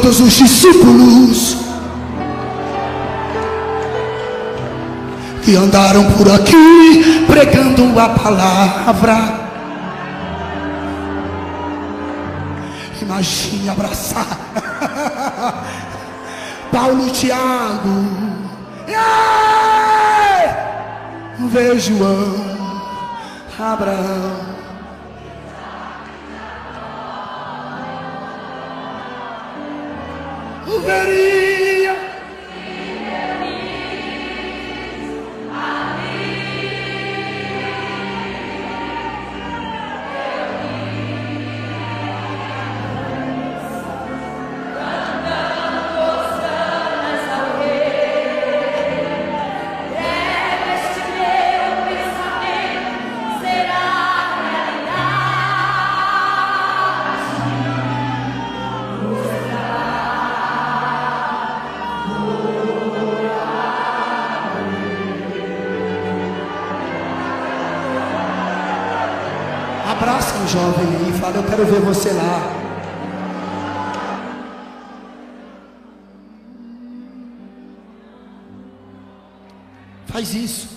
todos os discípulos que andaram por aqui pregando a palavra. Imagine abraçar Paulo Tiago. Ei! Vejo João, Abraão. Jovem aí fala: Eu quero ver você lá. Faz isso.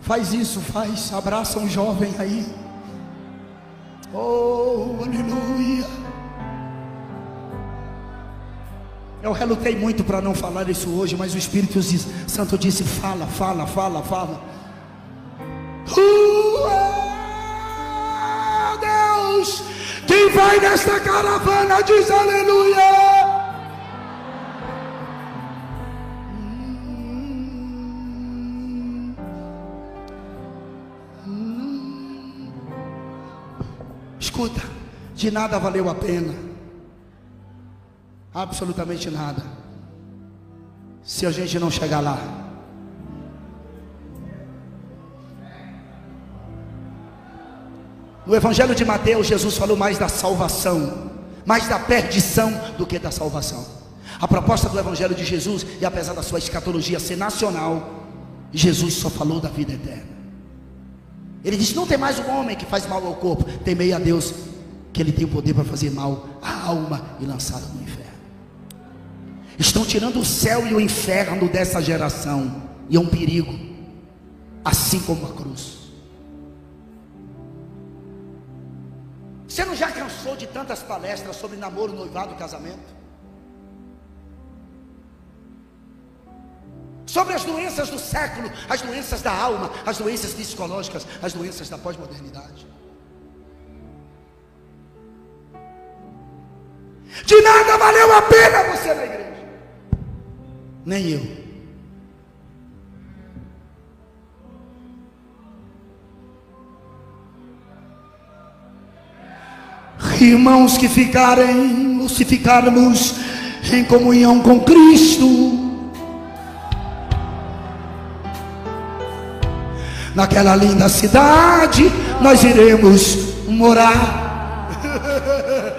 Faz isso, faz. Abraça um jovem aí. Oh, aleluia. Eu relutei muito para não falar isso hoje, mas o Espírito Santo disse: fala, fala, fala, fala. Vai nesta caravana diz aleluia. Escuta, de nada valeu a pena, absolutamente nada, se a gente não chegar lá. No Evangelho de Mateus, Jesus falou mais da salvação, mais da perdição do que da salvação. A proposta do Evangelho de Jesus, e apesar da sua escatologia ser nacional, Jesus só falou da vida eterna. Ele disse: Não tem mais um homem que faz mal ao corpo, temei a Deus, que Ele tem o poder para fazer mal à alma e lançá-la no inferno. Estão tirando o céu e o inferno dessa geração, e é um perigo, assim como a cruz. Você não já cansou de tantas palestras sobre namoro, noivado e casamento? Sobre as doenças do século, as doenças da alma, as doenças psicológicas, as doenças da pós-modernidade. De nada valeu a pena você na igreja. Nem eu. Irmãos que ficarem, ou se ficarmos em comunhão com Cristo, naquela linda cidade, nós iremos morar.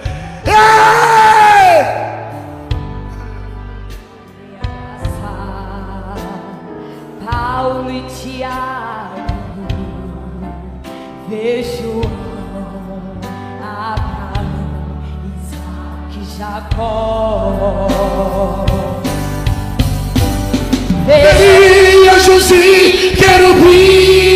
Paulo e Tiago, vejo e Jacó. Anjos e querubins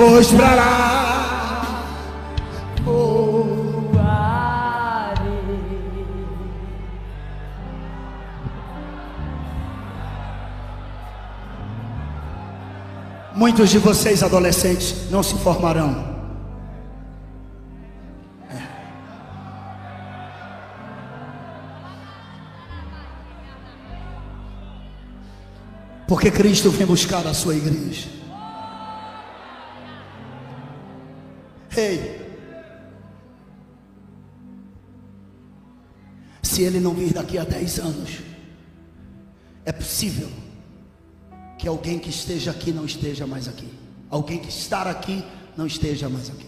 Mostrará Voarei. Muitos de vocês adolescentes não se formarão. Porque Cristo vem buscar a sua igreja. Se ele não vir daqui a 10 anos, é possível que alguém que esteja aqui não esteja mais aqui. Alguém que estar aqui não esteja mais aqui.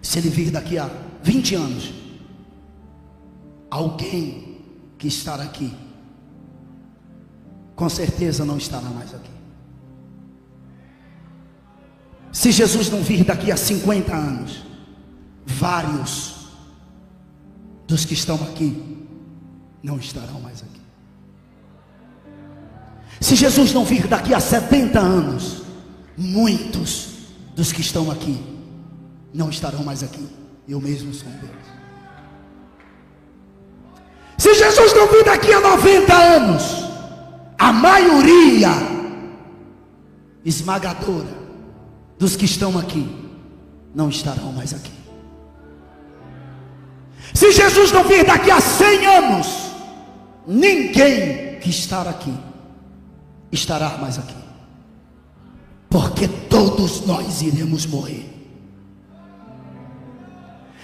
Se ele vir daqui a 20 anos, alguém que estar aqui, com certeza não estará mais aqui. Se Jesus não vir daqui a 50 anos, vários dos que estão aqui não estarão mais aqui. Se Jesus não vir daqui a 70 anos, muitos dos que estão aqui não estarão mais aqui. Eu mesmo sou um deles. Se Jesus não vir daqui a 90 anos, a maioria esmagadora dos que estão aqui não estarão mais aqui. Se Jesus não vir daqui a 100 anos, ninguém que está aqui estará mais aqui. Porque todos nós iremos morrer.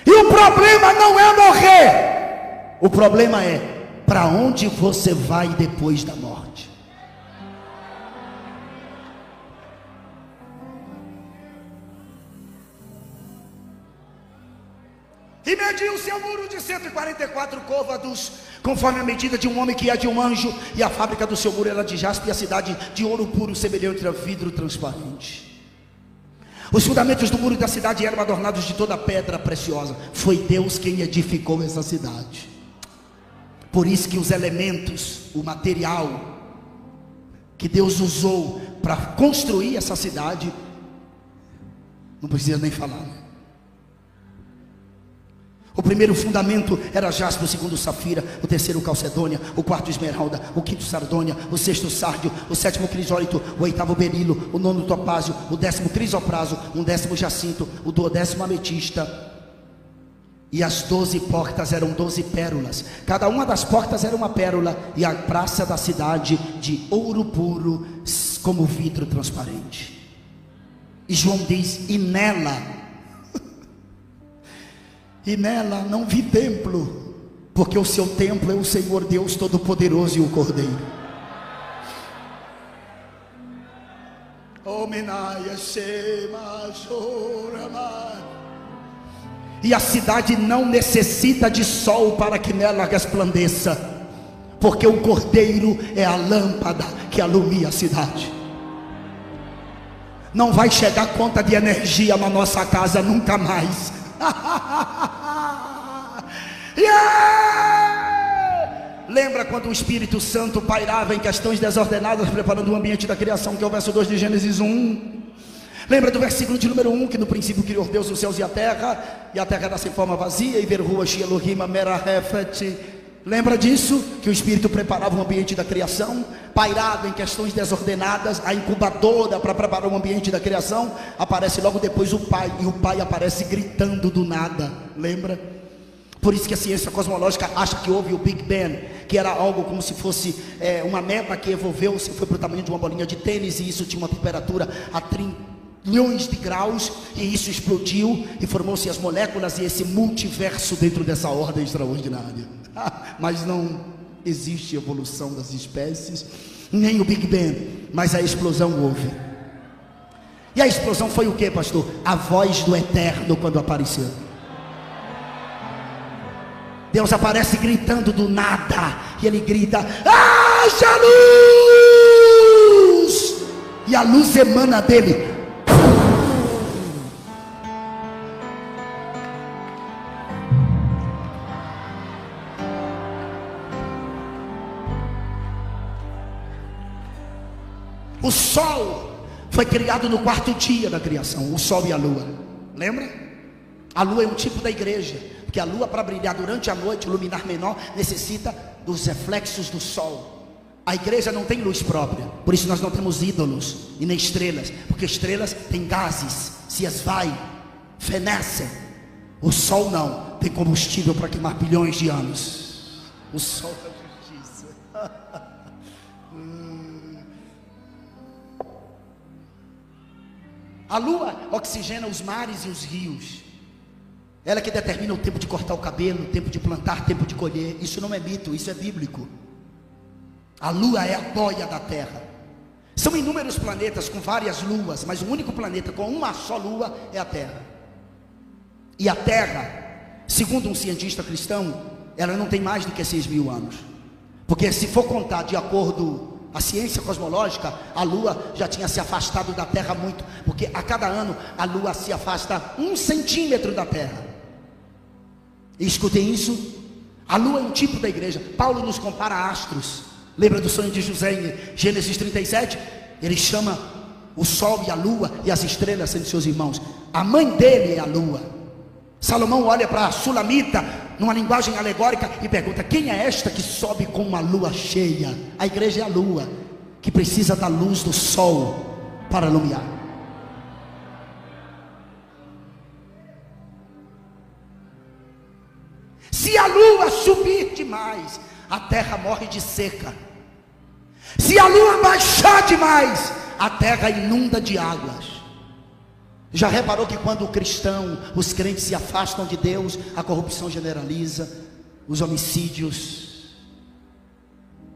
E o problema não é morrer. O problema é para onde você vai depois da morte. E mediu o seu muro de 144 côvados, conforme a medida de um homem que é de um anjo, e a fábrica do seu muro era de jaspe, e a cidade de ouro puro, semelhante a vidro transparente. Os fundamentos do muro da cidade eram adornados de toda pedra preciosa. Foi Deus quem edificou essa cidade. Por isso que os elementos, o material que Deus usou para construir essa cidade, não precisa nem falar. Né? O primeiro fundamento era jaspe, o segundo safira, o terceiro calcedônia, o quarto esmeralda, o quinto sardônia, o sexto sárdio, o sétimo crisólito, o oitavo berilo, o nono topázio, o décimo crisopraso, um décimo jacinto, o duodécimo ametista. E as doze portas eram doze pérolas. Cada uma das portas era uma pérola. E a praça da cidade de ouro puro, como vidro transparente. E João diz: E nela e nela não vi templo, porque o seu templo é o Senhor Deus Todo-Poderoso e o Cordeiro. E a cidade não necessita de sol para que nela resplandeça, porque o Cordeiro é a lâmpada que alumia a cidade. Não vai chegar conta de energia na nossa casa nunca mais. yeah! Lembra quando o Espírito Santo pairava em questões desordenadas, preparando o ambiente da criação, que é o verso 2 de Gênesis 1? Lembra do versículo de número 1, que no princípio criou Deus os céus e a terra, e a terra era sem forma vazia, e ver rua merahefet. Lembra disso? Que o Espírito preparava o ambiente da criação, pairado em questões desordenadas, a incubadora para preparar o ambiente da criação, aparece logo depois o Pai, e o Pai aparece gritando do nada, lembra? Por isso que a ciência cosmológica acha que houve o Big Bang, que era algo como se fosse é, uma meta que evolveu-se, foi para o tamanho de uma bolinha de tênis, e isso tinha uma temperatura a 30 milhões de graus, e isso explodiu e formou-se as moléculas e esse multiverso dentro dessa ordem extraordinária. mas não existe evolução das espécies, nem o Big Bang, mas a explosão houve. E a explosão foi o que, pastor? A voz do eterno quando apareceu. Deus aparece gritando do nada, e ele grita: haja luz! E a luz emana dele, O sol foi criado no quarto dia da criação, o sol e a lua. Lembra? A lua é um tipo da igreja, porque a lua para brilhar durante a noite, iluminar menor, necessita dos reflexos do sol. A igreja não tem luz própria, por isso nós não temos ídolos e nem estrelas, porque estrelas têm gases, se esvai, fenecem. O sol não, tem combustível para queimar bilhões de anos. O sol é justiça. A lua oxigena os mares e os rios. Ela que determina o tempo de cortar o cabelo, o tempo de plantar, o tempo de colher. Isso não é mito, isso é bíblico. A lua é a boia da terra. São inúmeros planetas com várias luas, mas o único planeta com uma só lua é a Terra. E a Terra, segundo um cientista cristão, ela não tem mais do que 6 mil anos. Porque se for contar de acordo a ciência cosmológica, a Lua já tinha se afastado da Terra muito, porque a cada ano a Lua se afasta um centímetro da Terra. E escutem isso: a Lua é um tipo da igreja. Paulo nos compara a astros. Lembra do sonho de José em Gênesis 37? Ele chama o Sol e a Lua e as estrelas sendo seus irmãos. A mãe dele é a Lua. Salomão olha para a Sulamita numa linguagem alegórica, e pergunta: quem é esta que sobe com uma lua cheia? A igreja é a lua, que precisa da luz do sol para iluminar. Demais, a terra morre de seca. Se a lua baixar demais, a terra inunda de águas. Já reparou que quando o cristão, os crentes se afastam de Deus, a corrupção generaliza, os homicídios,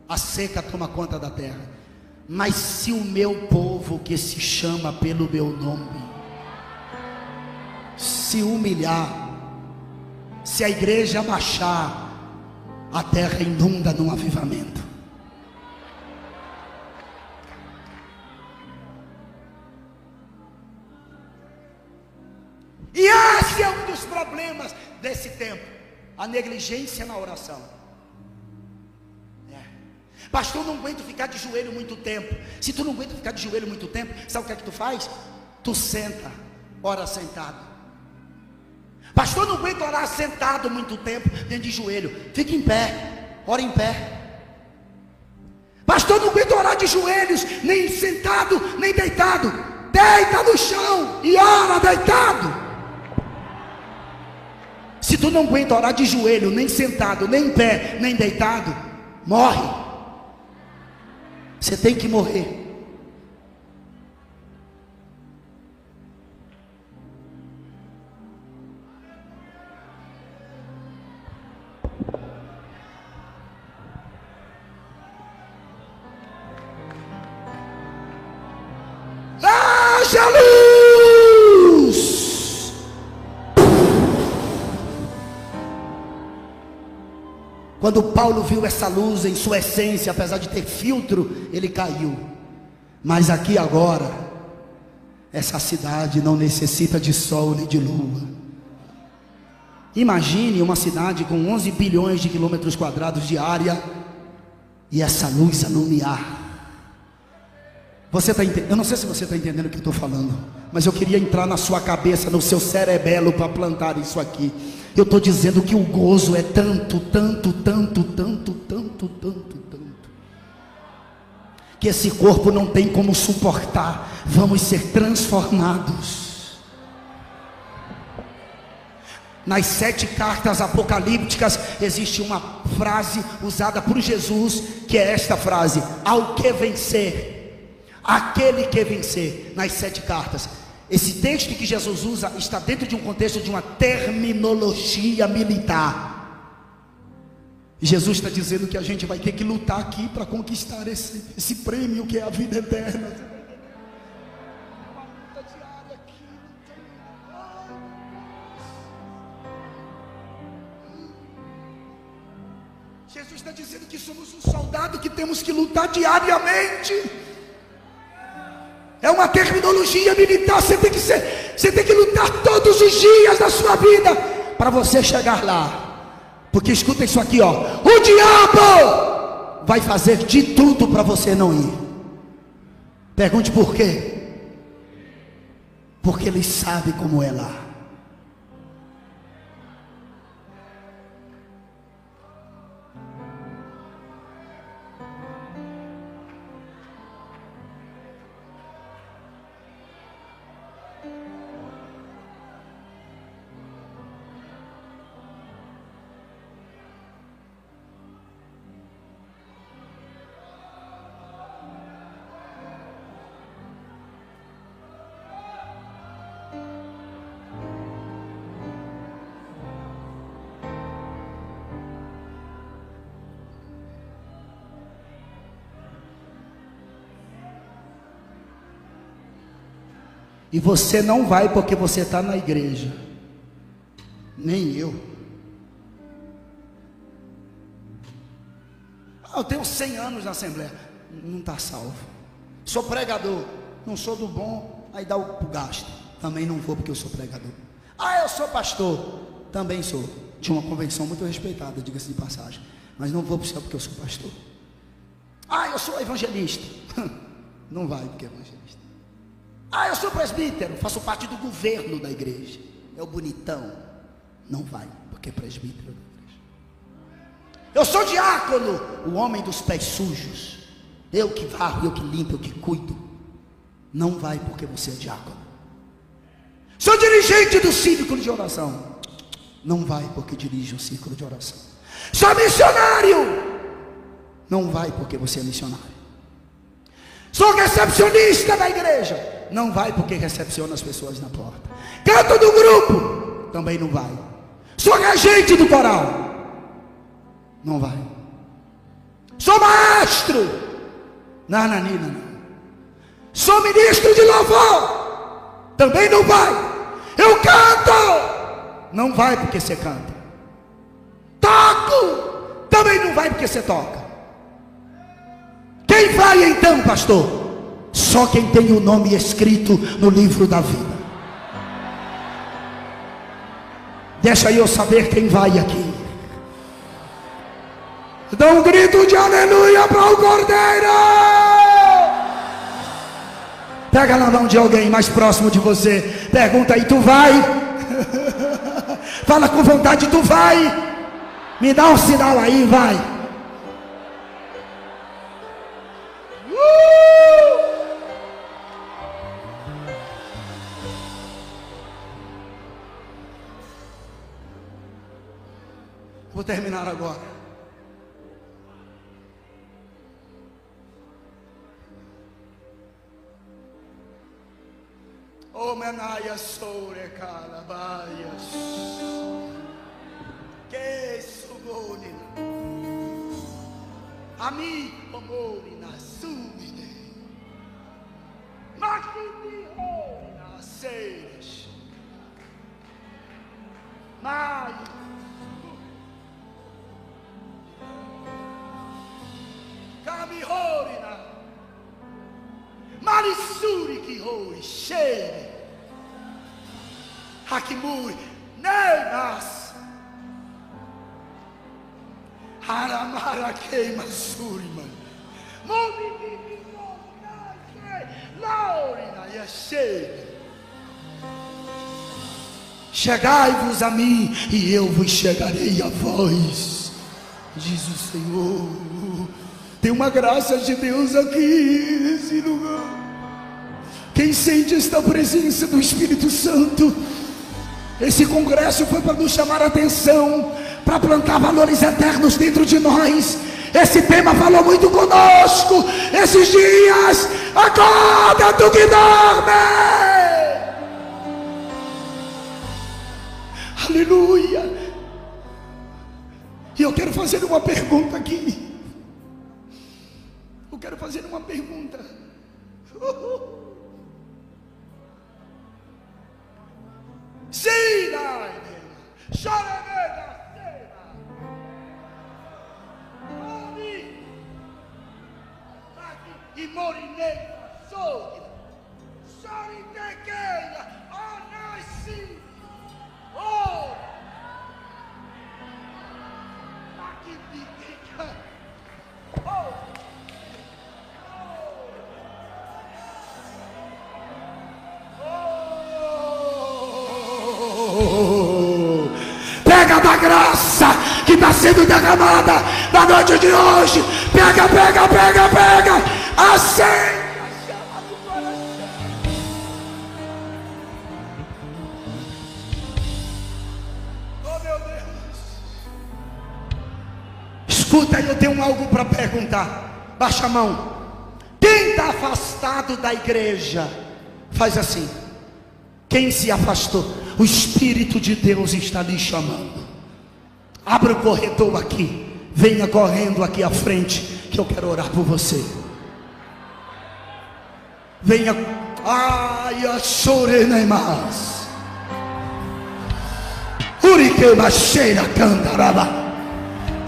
a seca toma conta da terra. Mas se o meu povo que se chama pelo meu nome se humilhar, se a igreja baixar, a terra inunda num avivamento. E esse é um dos problemas desse tempo: a negligência na oração. É. Pastor, não aguento ficar de joelho muito tempo. Se tu não aguenta ficar de joelho muito tempo, sabe o que é que tu faz? Tu senta, ora sentado. Pastor, não aguento orar sentado muito tempo, dentro de joelho. Fica em pé, ora em pé. Pastor, não aguento orar de joelhos, nem sentado, nem deitado. Deita no chão e ora deitado. Se tu não aguenta orar de joelho, nem sentado, nem em pé, nem deitado, morre. Você tem que morrer. Quando Paulo viu essa luz em sua essência, apesar de ter filtro, ele caiu. Mas aqui agora, essa cidade não necessita de sol nem de lua. Imagine uma cidade com 11 bilhões de quilômetros quadrados de área, e essa luz alumiar. Você está entendendo? Eu não sei se você está entendendo o que eu estou falando, mas eu queria entrar na sua cabeça, no seu cerebelo para plantar isso aqui. Eu estou dizendo que o gozo é tanto, tanto, tanto, tanto, tanto, tanto, tanto, que esse corpo não tem como suportar. Vamos ser transformados. Nas sete cartas apocalípticas existe uma frase usada por Jesus, que é esta frase: ao que vencer, aquele que vencer, nas sete cartas. Esse texto que Jesus usa está dentro de um contexto de uma terminologia militar. Jesus está dizendo que a gente vai ter que lutar aqui para conquistar esse, esse prêmio que é a vida eterna. Jesus está dizendo que somos um soldado que temos que lutar diariamente. É uma terminologia militar. Você tem que ser, você tem que lutar todos os dias da sua vida para você chegar lá. Porque escuta isso aqui, ó. O diabo vai fazer de tudo para você não ir. Pergunte por quê? Porque ele sabe como é lá. E você não vai porque você está na igreja. Nem eu. Ah, eu tenho 100 anos na Assembleia. Não está salvo. Sou pregador. Não sou do bom. Aí dá o gasto. Também não vou porque eu sou pregador. Ah, eu sou pastor. Também sou. Tinha uma convenção muito respeitada, diga-se de passagem. Mas não vou para o céu porque eu sou pastor. Ah, eu sou evangelista. Não vai porque é evangelista. Ah, eu sou presbítero, faço parte do governo da igreja. É o bonitão. Não vai, porque é presbítero da igreja. Eu sou diácono, o homem dos pés sujos. Eu que varro, eu que limpo, eu que cuido. Não vai porque você é diácono. Sou dirigente do círculo de oração. Não vai porque dirige o círculo de oração. Sou missionário. Não vai porque você é missionário. Sou recepcionista da igreja não vai porque recepciona as pessoas na porta. Canto do grupo, também não vai. Sou regente do coral, não vai. Sou maestro, nananina, não. Sou ministro de louvor, também não vai. Eu canto, não vai porque você canta. Toco, também não vai porque você toca. Quem vai então, pastor? Só quem tem o nome escrito no livro da vida. Deixa eu saber quem vai aqui. Dá um grito de aleluia para o Cordeiro. Pega na mão de alguém mais próximo de você. Pergunta aí, tu vai? Fala com vontade, tu vai? Me dá um sinal aí, vai. Vou terminar agora. Oh, menaia sobre calabaias. Que sugone. Omori na sumine. Kihoi, Shere. Hakimuri, Neimas. Aramara queima surima. Chegai-vos a mim e eu vos chegarei a vós, diz o Senhor. Tem uma graça de Deus aqui nesse lugar. Quem sente esta presença do Espírito Santo? Esse congresso foi para nos chamar a atenção, para plantar valores eternos dentro de nós. Esse tema falou muito conosco esses dias. Acorda, tu que dorme. Aleluia. E eu quero fazer uma pergunta aqui. Eu quero fazer uma pergunta. Perguntar. Baixa a mão. Quem está afastado da igreja? Faz assim. Quem se afastou? O Espírito de Deus está lhe chamando. Abra o corredor aqui. Venha correndo aqui à frente, que eu quero orar por você. Venha. Ai, chorenemas. Uriquema cheira candaraba.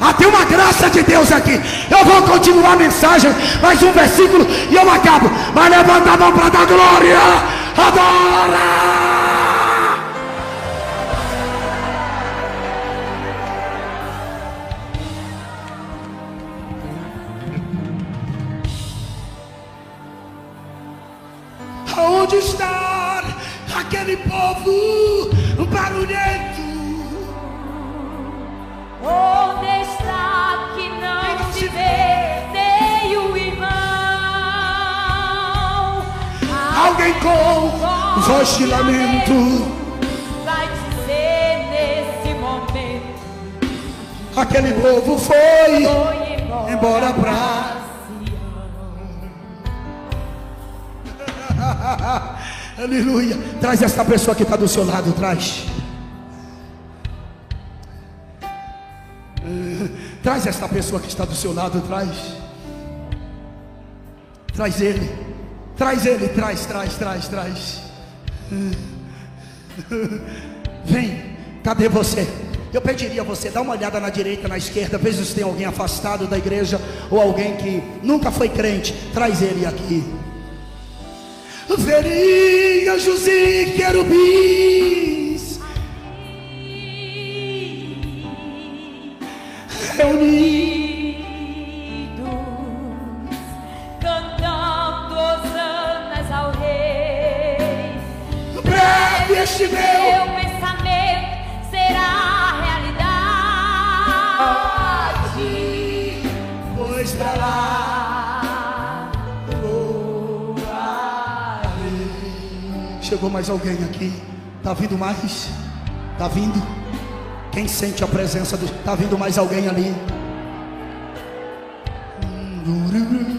Ah, tem uma graça de Deus aqui. Eu vou continuar a mensagem, mais um versículo e eu acabo. Mas levanta a mão para dar glória. Adora! Aonde está aquele povo barulhento? Alguém com voz de lamento. Vai dizer nesse momento Aquele povo foi Foi embora, pra. Aleluia. Traz essa pessoa que está do seu lado, traz. Traz essa pessoa que está do seu lado, traz. Traz ele. Traz ele, traz, traz, traz, traz. Vem, cadê você? Eu pediria a você, dá uma olhada na direita, na esquerda, veja se tem alguém afastado da igreja ou alguém que nunca foi crente. Traz ele aqui. Veria José querubins reunidos. Este meu Meu pensamento será realidade. pois pra lá Chegou mais alguém aqui? Tá vindo mais? Tá vindo? Quem sente a presença do. Tá vindo mais alguém ali? Você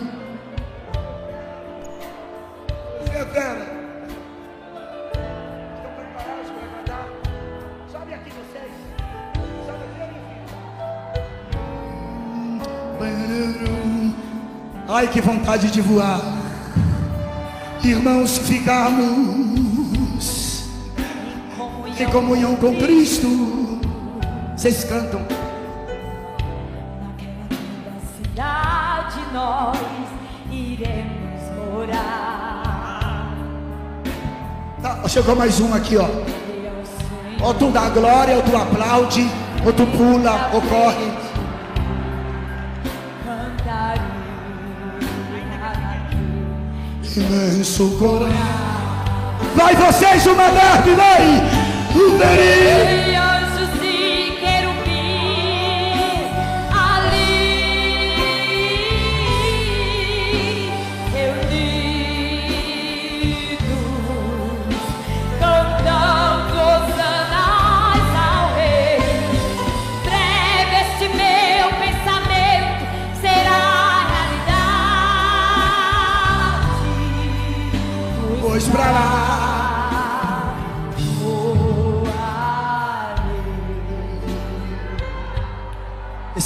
Ai, que vontade de voar. Irmãos, ficarmos em comunhão com Cristo. Vocês cantam. Naquela cidade nós iremos morar. Tá, chegou mais um aqui, ó. Ou tu dá glória, ou tu aplaude, ou tu pula, ou corre. Imenso coração. Vai vocês, uma derbe, vai! Uberi!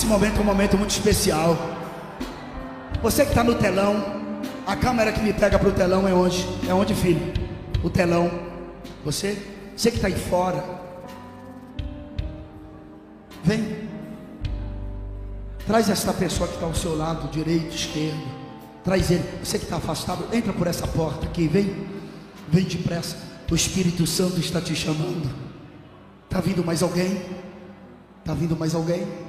Momento é um momento muito especial. Você que está no telão, a câmera que me pega para o telão é onde? É onde, filho? O telão. Você? Você que está aí fora. Vem. Traz esta pessoa que está ao seu lado, direito, esquerdo. Traz ele. Você que está afastado, entra por essa porta aqui. Vem. Vem depressa. O Espírito Santo está te chamando. Está vindo mais alguém? Está vindo mais alguém?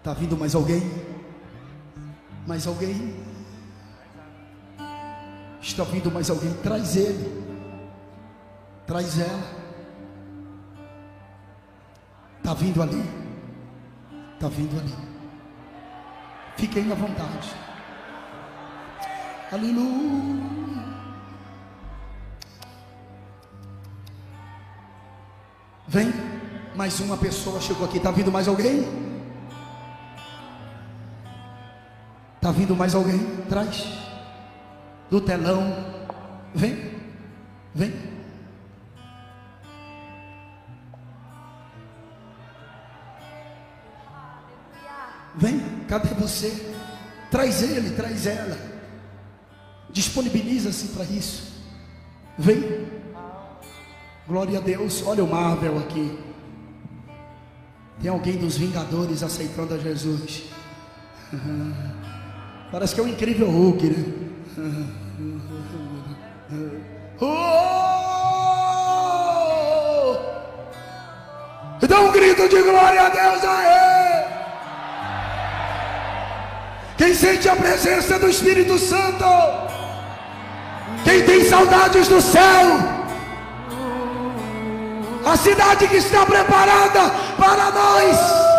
Está vindo mais alguém? Mais alguém? Está vindo mais alguém? Traz ele. Traz ela. Está vindo ali. Está vindo ali. Fiquem à vontade. Aleluia. Vem. Mais uma pessoa chegou aqui. Está vindo mais alguém? Está vindo mais alguém? Traz. Do telão. Vem. Vem. Vem. Cadê você? Traz ele, traz ela. Disponibiliza-se para isso. Vem. Glória a Deus. Olha o Marvel aqui. Tem alguém dos Vingadores aceitando a Jesus. Parece que é um incrível Hulk, né? Oh! Dá um grito de glória a Deus aí! Quem sente a presença do Espírito Santo? Quem tem saudades do céu? A cidade que está preparada para nós.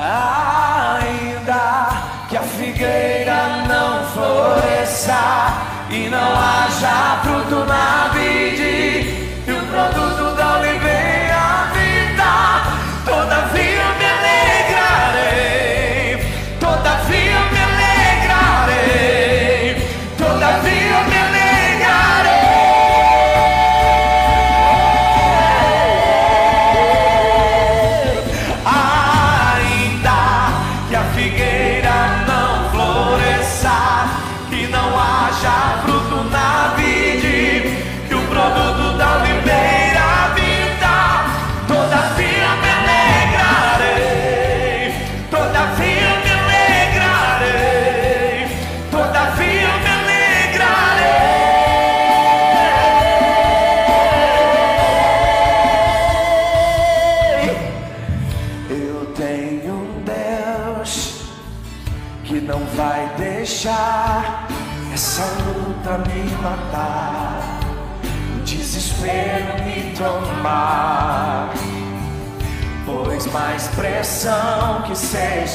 Ainda que a figueira não floresça e não haja fruto na vide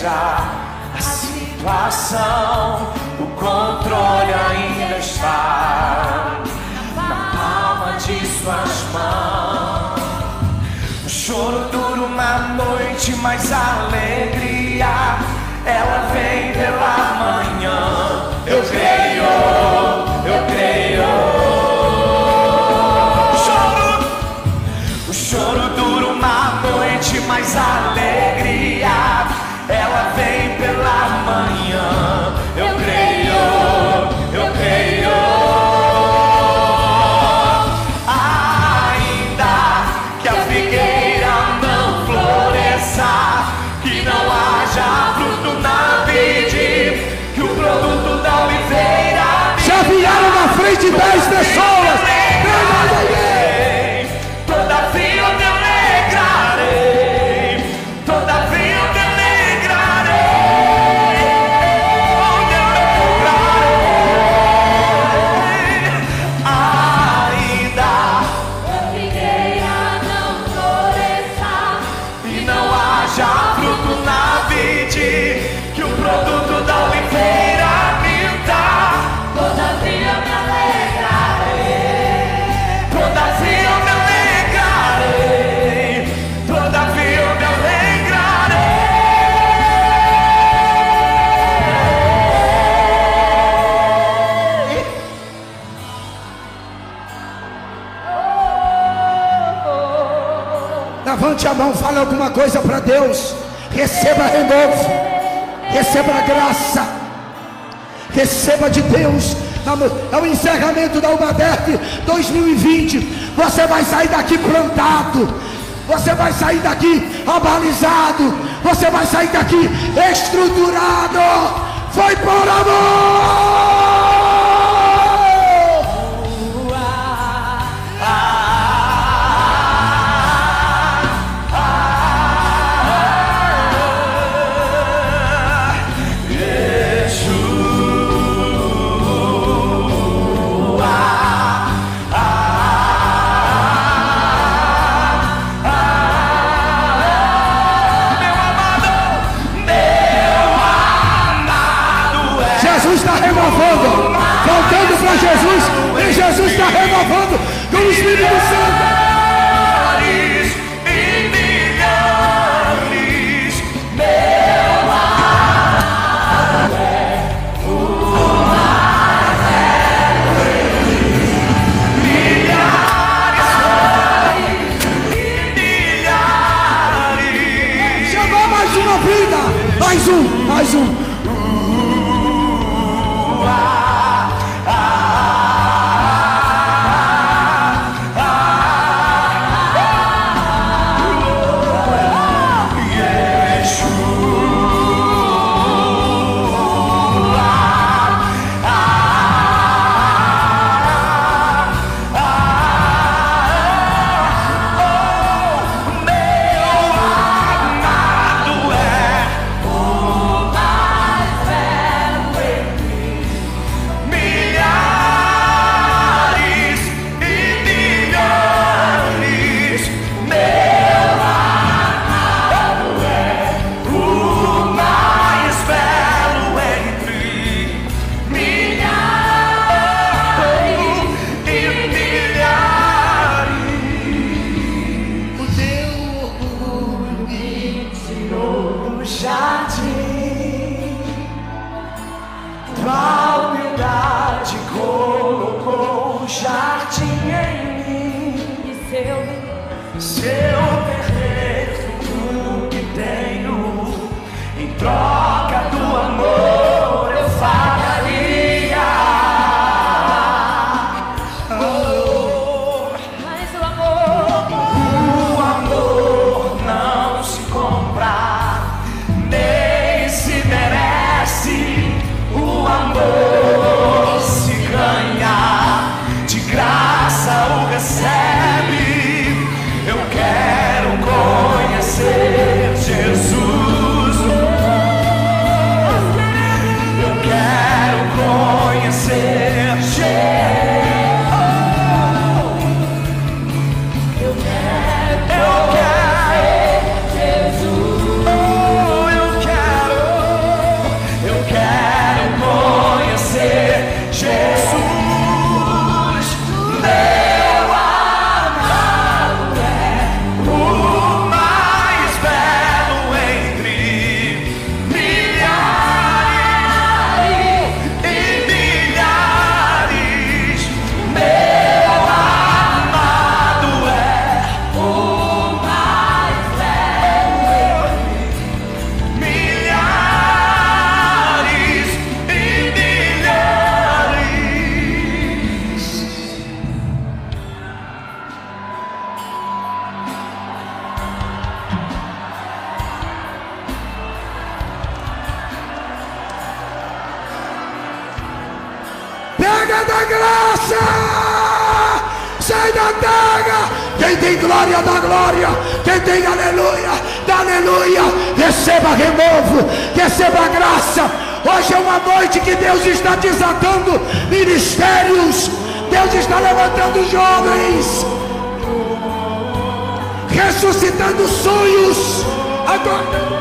a situação, o controle ainda está na palma de suas mãos. O choro dura uma noite, mas a alegria ela vem pela manhã. Levante a mão, fale alguma coisa para Deus. Receba renovo, receba graça, receba de Deus. É o encerramento da Ubadef 2020. Você vai sair daqui plantado. Você vai sair daqui abalizado. Você vai sair daqui estruturado. Foi por amor. 不是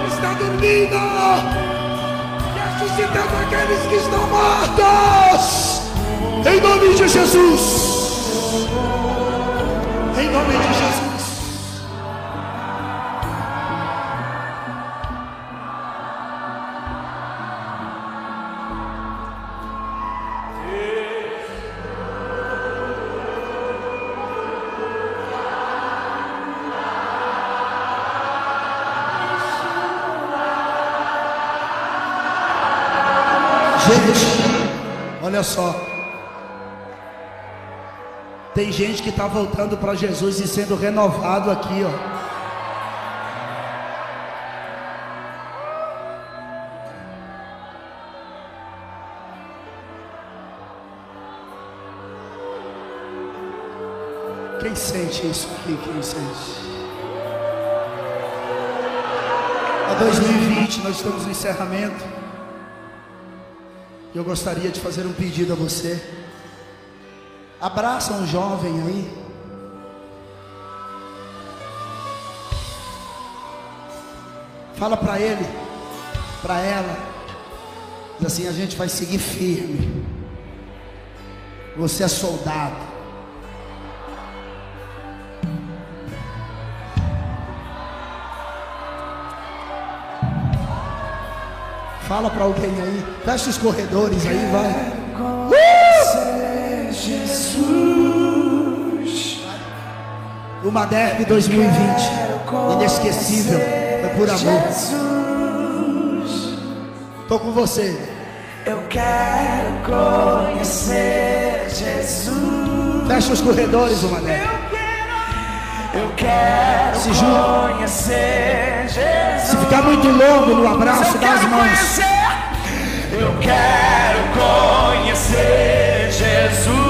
está dormindo. Ressuscitando aqueles que estão mortos. Em nome de Jesus. Em nome de Jesus. Olha só. Tem gente que está voltando para Jesus e sendo renovado aqui, ó. Quem sente isso aqui? Quem sente? A 2020, nós estamos no encerramento. Eu gostaria de fazer um pedido a você. Abraça um jovem aí. Fala para ele, para ela. Diz assim: a gente vai seguir firme. Você é soldado. Fala para alguém aí. Fecha os corredores aí, vai. Uh! Jesus. Uma derby 2020. Inesquecível. Foi por amor. Tô com você. Eu quero conhecer Jesus. Fecha os corredores, uma derby. Eu quero Se junta. conhecer Jesus. Se ficar muito longo no abraço das quero mãos. conhecer. Eu quero conhecer Jesus.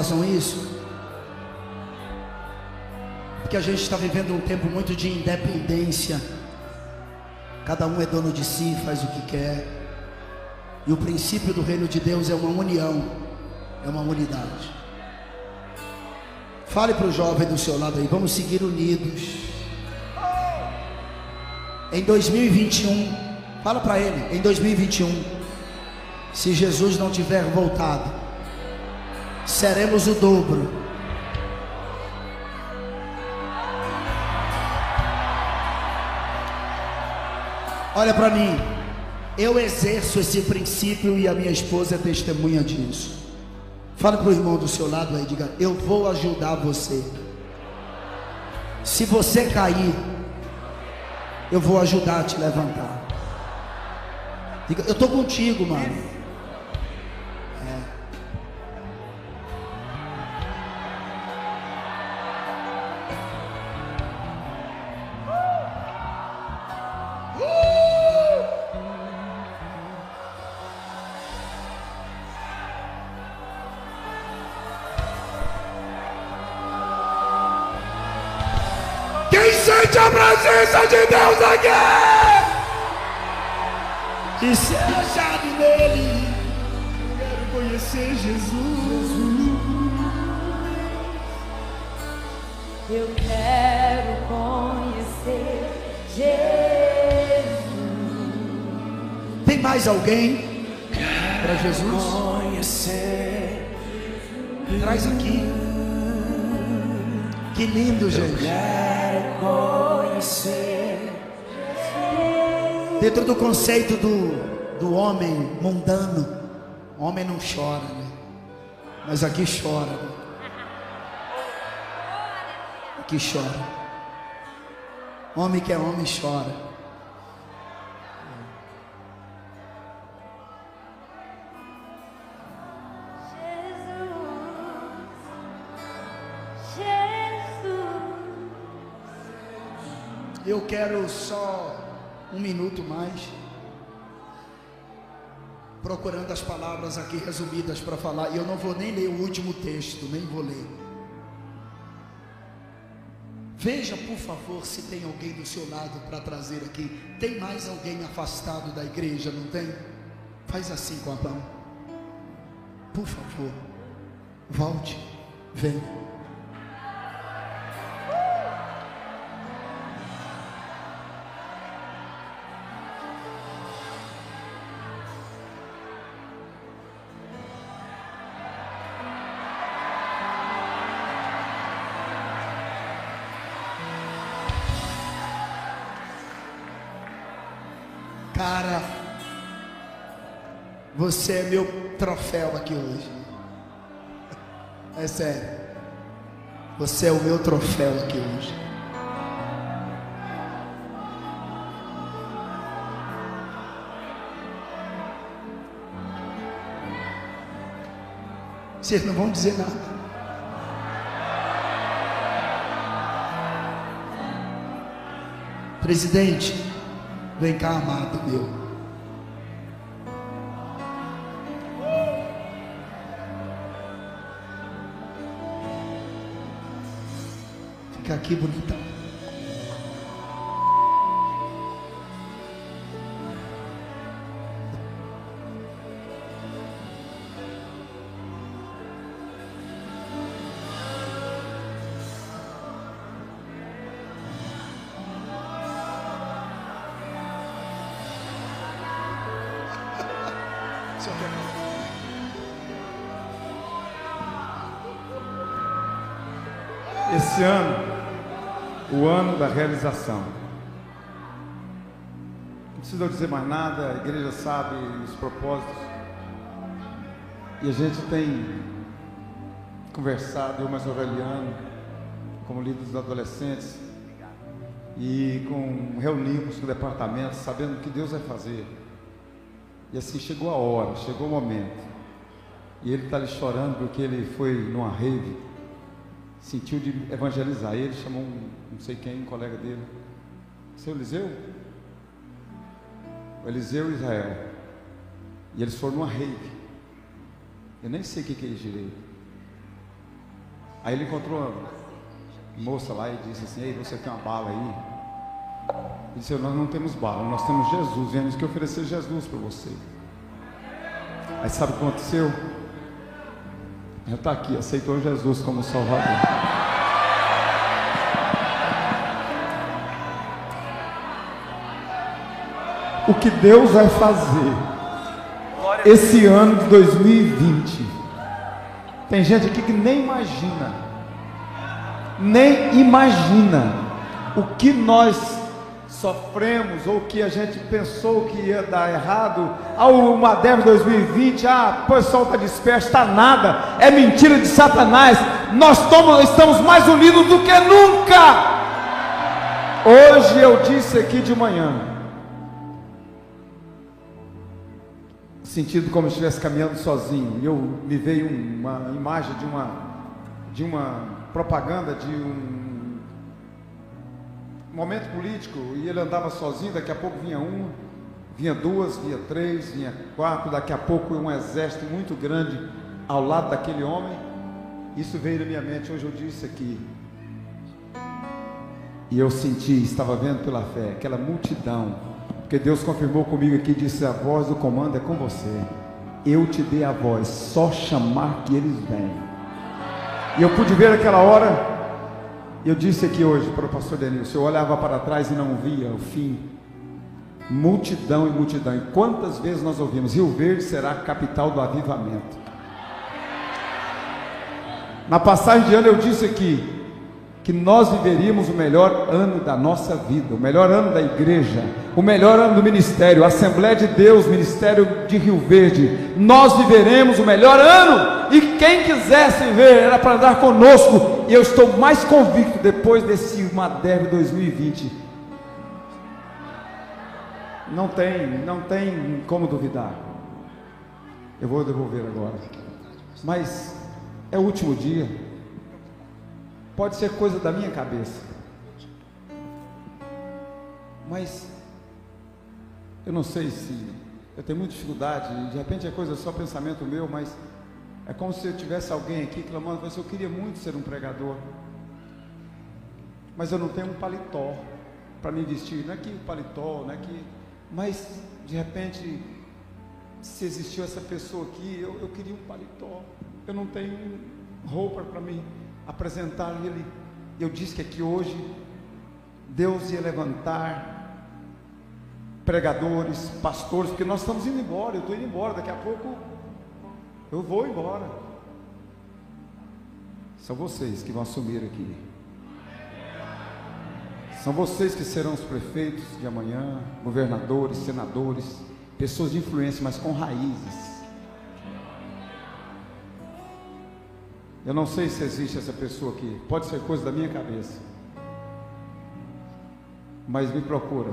Façam isso? Porque a gente está vivendo um tempo muito de independência. Cada um é dono de si, faz o que quer. E o princípio do reino de Deus é uma união, é uma unidade. Fale para o jovem do seu lado aí, vamos seguir unidos. Em 2021, fala para ele, em 2021, se Jesus não tiver voltado, seremos o dobro. Olha para mim, eu exerço esse princípio e a minha esposa é testemunha disso. Fala para o irmão do seu lado aí, diga: Eu vou ajudar você. Se você cair, eu vou ajudar a te levantar. Diga, eu estou contigo, mano. E ser achado nele. Quero conhecer Jesus. Eu quero conhecer Jesus. Tem mais alguém para Jesus? Conhecer, Traz aqui. Que lindo, gente. quero conhecer. Dentro do conceito do, do homem mundano, homem não chora, né? Mas aqui chora. Né? Aqui chora. Homem que é homem chora. Eu quero só um minuto mais. Procurando as palavras aqui resumidas para falar. E eu não vou nem ler o último texto, nem vou ler. Veja, por favor, se tem alguém do seu lado para trazer aqui. Tem mais alguém afastado da igreja, não tem? Faz assim com a mão. Por favor, volte, venha. Você é meu troféu aqui hoje. É sério. Você é o meu troféu aqui hoje. Vocês não vão dizer nada. Presidente, vem cá, amado meu. Aqui, bonitão. Esse ano, o ano da realização. Não precisa dizer mais nada, a igreja sabe os propósitos. E a gente tem conversado, eu mais Aureliano, como líder dos adolescentes, e com reunimos com o departamento, sabendo o que Deus vai fazer. E assim chegou a hora, chegou o momento. E ele está ali chorando porque ele foi numa rave, sentiu de evangelizar. E ele chamou um, não sei quem, um colega dele. Seu Eliseu? O Eliseu e Israel. E eles foram numa rave. Eu nem sei o que, que é isso direito. Aí ele encontrou uma moça lá e disse assim, ei, você tem uma bala aí? Ele disse, nós não temos bala, nós temos Jesus, viemos que oferecer Jesus para você. Aí sabe o que aconteceu? Já está aqui, aceitou Jesus como Salvador. O que Deus vai fazer esse ano de 2020. Tem gente aqui que nem imagina, nem imagina o que nós sofremos ou que a gente pensou que ia dar errado. Ao Madev 2020, ah, o pessoal está disperso, está nada, é mentira de Satanás. Nós tomos, estamos mais unidos do que nunca. Hoje eu disse aqui de manhã, sentido como se estivesse caminhando sozinho, e eu me veio uma imagem de uma de uma propaganda de um momento político e ele andava sozinho, daqui a pouco vinha uma, vinha duas, vinha três, vinha quatro, daqui a pouco um exército muito grande ao lado daquele homem. Isso veio na minha mente, hoje eu disse aqui. E eu senti, estava vendo pela fé, aquela multidão, porque Deus confirmou comigo aqui, disse: a voz do comando é com você. Eu te dei a voz, só chamar que eles vêm. E eu pude ver aquela hora, eu disse aqui hoje para o pastor Denilson, eu olhava para trás e não via o fim. Multidão e multidão. E quantas vezes nós ouvimos, Rio Verde será a capital do avivamento. Na passagem de ano eu disse aqui que nós viveríamos o melhor ano da nossa vida, o melhor ano da igreja, o melhor ano do ministério, Assembleia de Deus, Ministério de Rio Verde. Nós viveremos o melhor ano e quem quisesse ver era para andar conosco. E eu estou mais convicto depois desse Madev 2020. Não tem, não tem como duvidar. Eu vou devolver agora. Mas é o último dia. Pode ser coisa da minha cabeça. Mas eu não sei se eu tenho muita dificuldade, de repente é coisa só pensamento meu, mas é como se eu tivesse alguém aqui clamando, mas eu queria muito ser um pregador. mas eu não tenho um paletó para me vestir. Não é que paletó, não é que. Mas, de repente, se existiu essa pessoa aqui, eu, eu queria um paletó. Eu não tenho roupa para me apresentar ele. Eu disse que aqui hoje Deus ia levantar pregadores, pastores, porque nós estamos indo embora, eu estou indo embora, daqui a pouco eu vou embora. São vocês que vão assumir aqui. São vocês que serão os prefeitos de amanhã, governadores, senadores, pessoas de influência, mas com raízes. Eu não sei se existe essa pessoa aqui, pode ser coisa da minha cabeça. Mas me procura.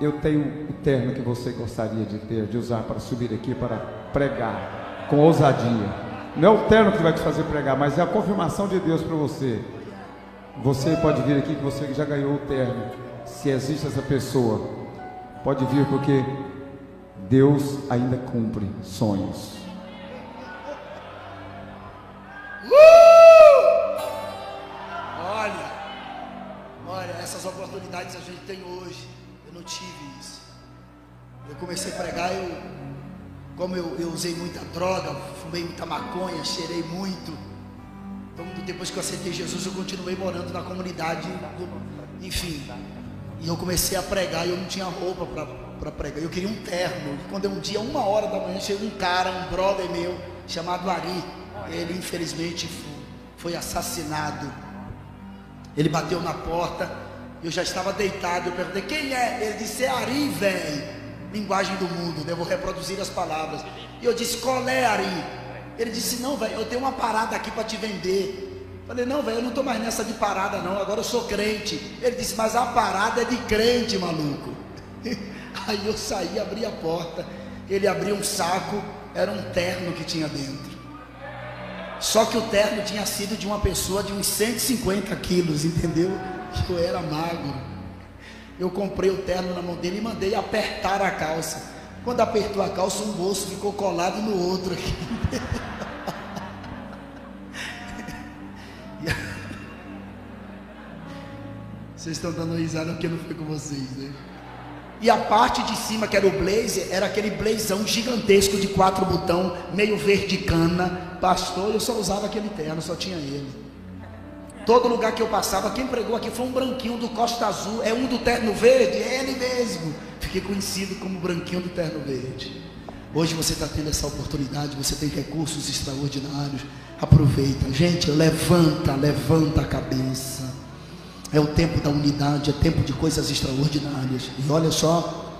Eu tenho o terno que você gostaria de ter, de usar para subir aqui para pregar com ousadia. Não é o terno que vai te fazer pregar, mas é a confirmação de Deus para você. Você pode vir aqui que você já ganhou o terno. Se existe essa pessoa, pode vir porque Deus ainda cumpre sonhos. Uh! Olha, olha, essas oportunidades a gente tem hoje. Eu não tive isso. Eu comecei a pregar, eu, como eu, eu usei muita droga, fumei muita maconha, cheirei muito. Então, depois que eu aceitei Jesus, eu continuei morando na comunidade, enfim. E eu comecei a pregar e eu não tinha roupa para pregar. Eu queria um terno. E quando é um dia, uma hora da manhã, chega um cara, um brother meu, chamado Ari. Ele, infelizmente, foi assassinado. Ele bateu na porta. Eu já estava deitado. Eu perguntei: quem é? Ele disse: é Ari, velho. Linguagem do mundo, né? Eu vou reproduzir as palavras. E eu disse: qual é, Ari? Ele disse: Não, velho, eu tenho uma parada aqui para te vender. Falei: Não, velho, eu não estou mais nessa de parada, não. Agora eu sou crente. Ele disse: Mas a parada é de crente, maluco. Aí eu saí, abri a porta. Ele abriu um saco, era um terno que tinha dentro. Só que o terno tinha sido de uma pessoa de uns 150 quilos, entendeu? Eu era magro. Eu comprei o terno na mão dele e mandei apertar a calça. Quando apertou a calça, um bolso ficou colado no outro aqui. Vocês estão dando risada porque não foi com vocês, né? E a parte de cima, que era o blazer, era aquele blazão gigantesco de quatro botão, meio verde cana. Pastor, eu só usava aquele terno, só tinha ele. Todo lugar que eu passava, quem pregou aqui foi um branquinho do Costa Azul. É um do terno verde? É ele mesmo. Fiquei conhecido como branquinho do terno verde. Hoje você está tendo essa oportunidade, você tem recursos extraordinários. Aproveita. Gente, levanta, levanta a cabeça. É o tempo da unidade, é tempo de coisas extraordinárias. E olha só,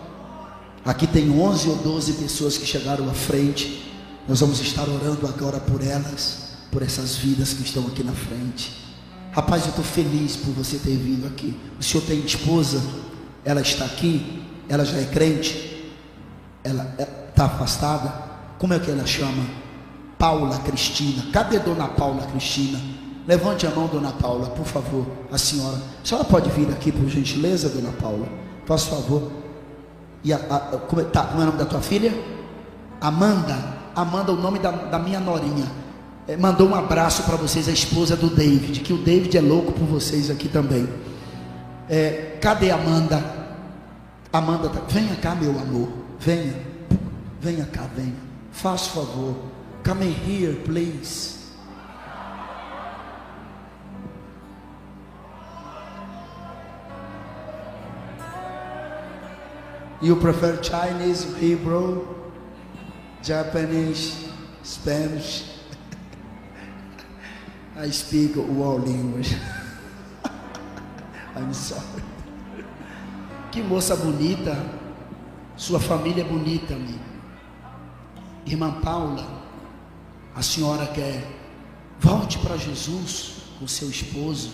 aqui tem 11 ou 12 pessoas que chegaram à frente. Nós vamos estar orando agora por elas, por essas vidas que estão aqui na frente. Rapaz, eu estou feliz por você ter vindo aqui. O senhor tem esposa? Ela está aqui? Ela já é crente? Ela está afastada? Como é que ela chama? Paula Cristina. Cadê Dona Paula Cristina? Levante a mão, Dona Paula, por favor, a senhora. A senhora pode vir aqui, por gentileza, Dona Paula? Faça favor. E a, a, como, é, tá, como é o nome da tua filha? Amanda. Amanda, o nome da, da minha norinha. É, mandou um abraço para vocês, a esposa do David. Que o David é louco por vocês aqui também. É, cadê Amanda? Amanda, tá, venha cá, meu amor. Venha. Venha cá, venha. Faça favor. Come here, please. You prefer Chinese, Hebrew, Japanese, Spanish? I speak all language. I'm sorry. Que moça bonita. Sua família é bonita, amigo. Irmã Paula, a senhora quer volte para Jesus com seu esposo.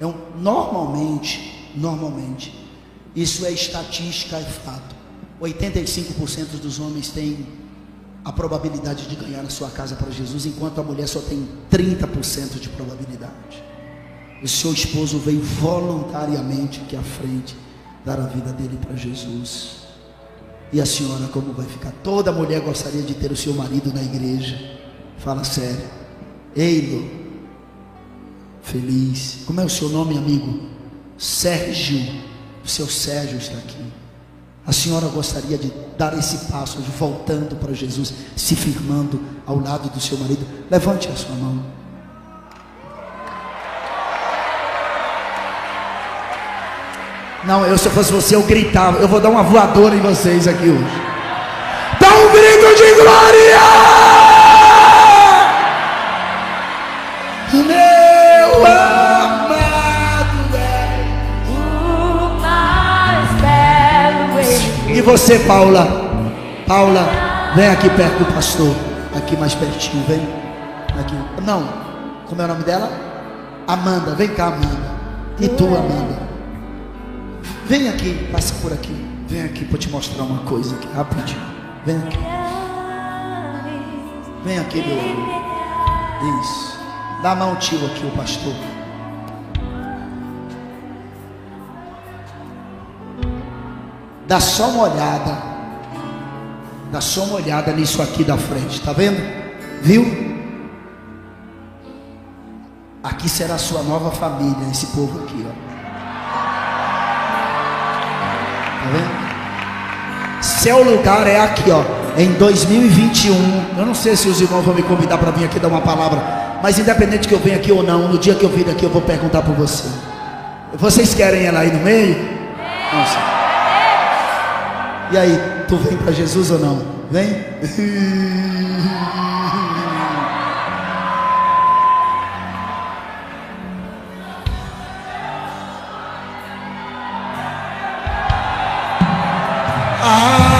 É um, normalmente, normalmente, isso é estatística, é fato. 85% dos homens têm a probabilidade de ganhar a sua casa para Jesus, enquanto a mulher só tem 30% de probabilidade. O seu esposo veio voluntariamente aqui à frente dar a vida dele para Jesus. E a senhora, como vai ficar? Toda mulher gostaria de ter o seu marido na igreja. Fala sério. Eilo, feliz. Como é o seu nome, amigo? Sérgio. O seu Sérgio está aqui. A senhora gostaria de dar esse passo, de voltando para Jesus, se firmando ao lado do seu marido. Levante a sua mão. Não, eu se eu fosse você, eu gritava. Eu vou dar uma voadora em vocês aqui hoje. Dá um grito de glória! Meu você, Paula? Paula, vem aqui perto do pastor. Aqui mais pertinho, vem. Aqui. Não. Como é o nome dela? Amanda. Vem cá, Amanda. E tu, Amanda? Vem aqui, passa por aqui. Vem aqui para te mostrar uma coisa aqui, rapidinho. Vem aqui. Vem aqui, meu amor. Isso. Dá a mão tio aqui, o pastor. Dá só uma olhada. Dá só uma olhada nisso aqui da frente, tá vendo? Viu? Aqui será a sua nova família, esse povo aqui, ó. Tá vendo? Seu lugar é aqui, ó. Em 2021. Eu não sei se os irmãos vão me convidar para vir aqui dar uma palavra. Mas independente que eu venha aqui ou não, no dia que eu vir aqui, eu vou perguntar por você. Vocês querem ela aí no meio? Não sei. E aí, tu vem para Jesus ou não? Vem? A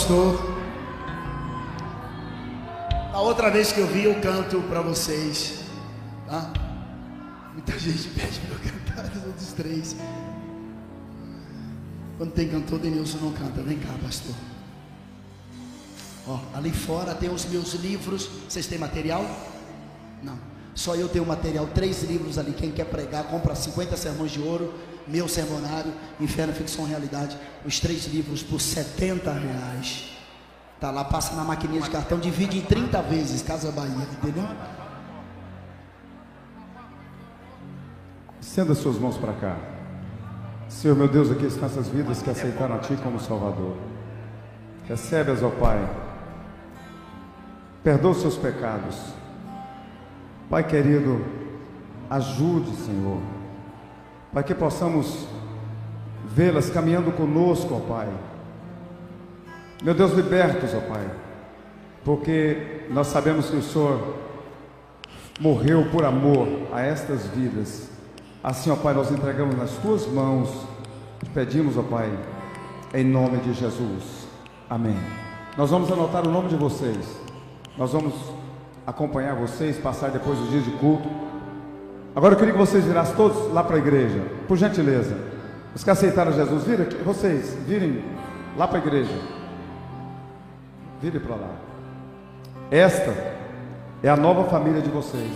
pastor. A outra vez que eu vi, eu canto para vocês. Tá? Muita gente pede para eu cantar os outros três. Quando tem cantor, Denilson não canta. Vem cá, pastor. Ó, ali fora tem os meus livros. Vocês têm material? Não. Só eu tenho material. Três livros ali. Quem quer pregar, compra 50 sermões de ouro. Meu sermonário, Inferno, Ficção, Realidade. Os três livros por 70 reais. Tá lá, passa na maquininha de cartão, divide em 30 vezes, Casa Bahia, entendeu? Estenda suas mãos para cá. Senhor meu Deus, aqui estão essas vidas que aceitaram a Ti como Salvador. Recebe-as, ó Pai. Perdoa os seus pecados. Pai querido, ajude, Senhor, para que possamos vê-las caminhando conosco, ó Pai. Meu Deus, liberta-os, ó Pai, porque nós sabemos que o Senhor morreu por amor a estas vidas. Assim, ó Pai, nós entregamos nas tuas mãos, te pedimos, ó Pai, em nome de Jesus. Amém. Nós vamos anotar o nome de vocês. Nós vamos acompanhar vocês, passar depois dos dias de culto. Agora eu queria que vocês virassem todos lá para a igreja, por gentileza. Os que aceitaram Jesus, virem vocês, virem lá para a igreja. Vire para lá. Esta é a nova família de vocês,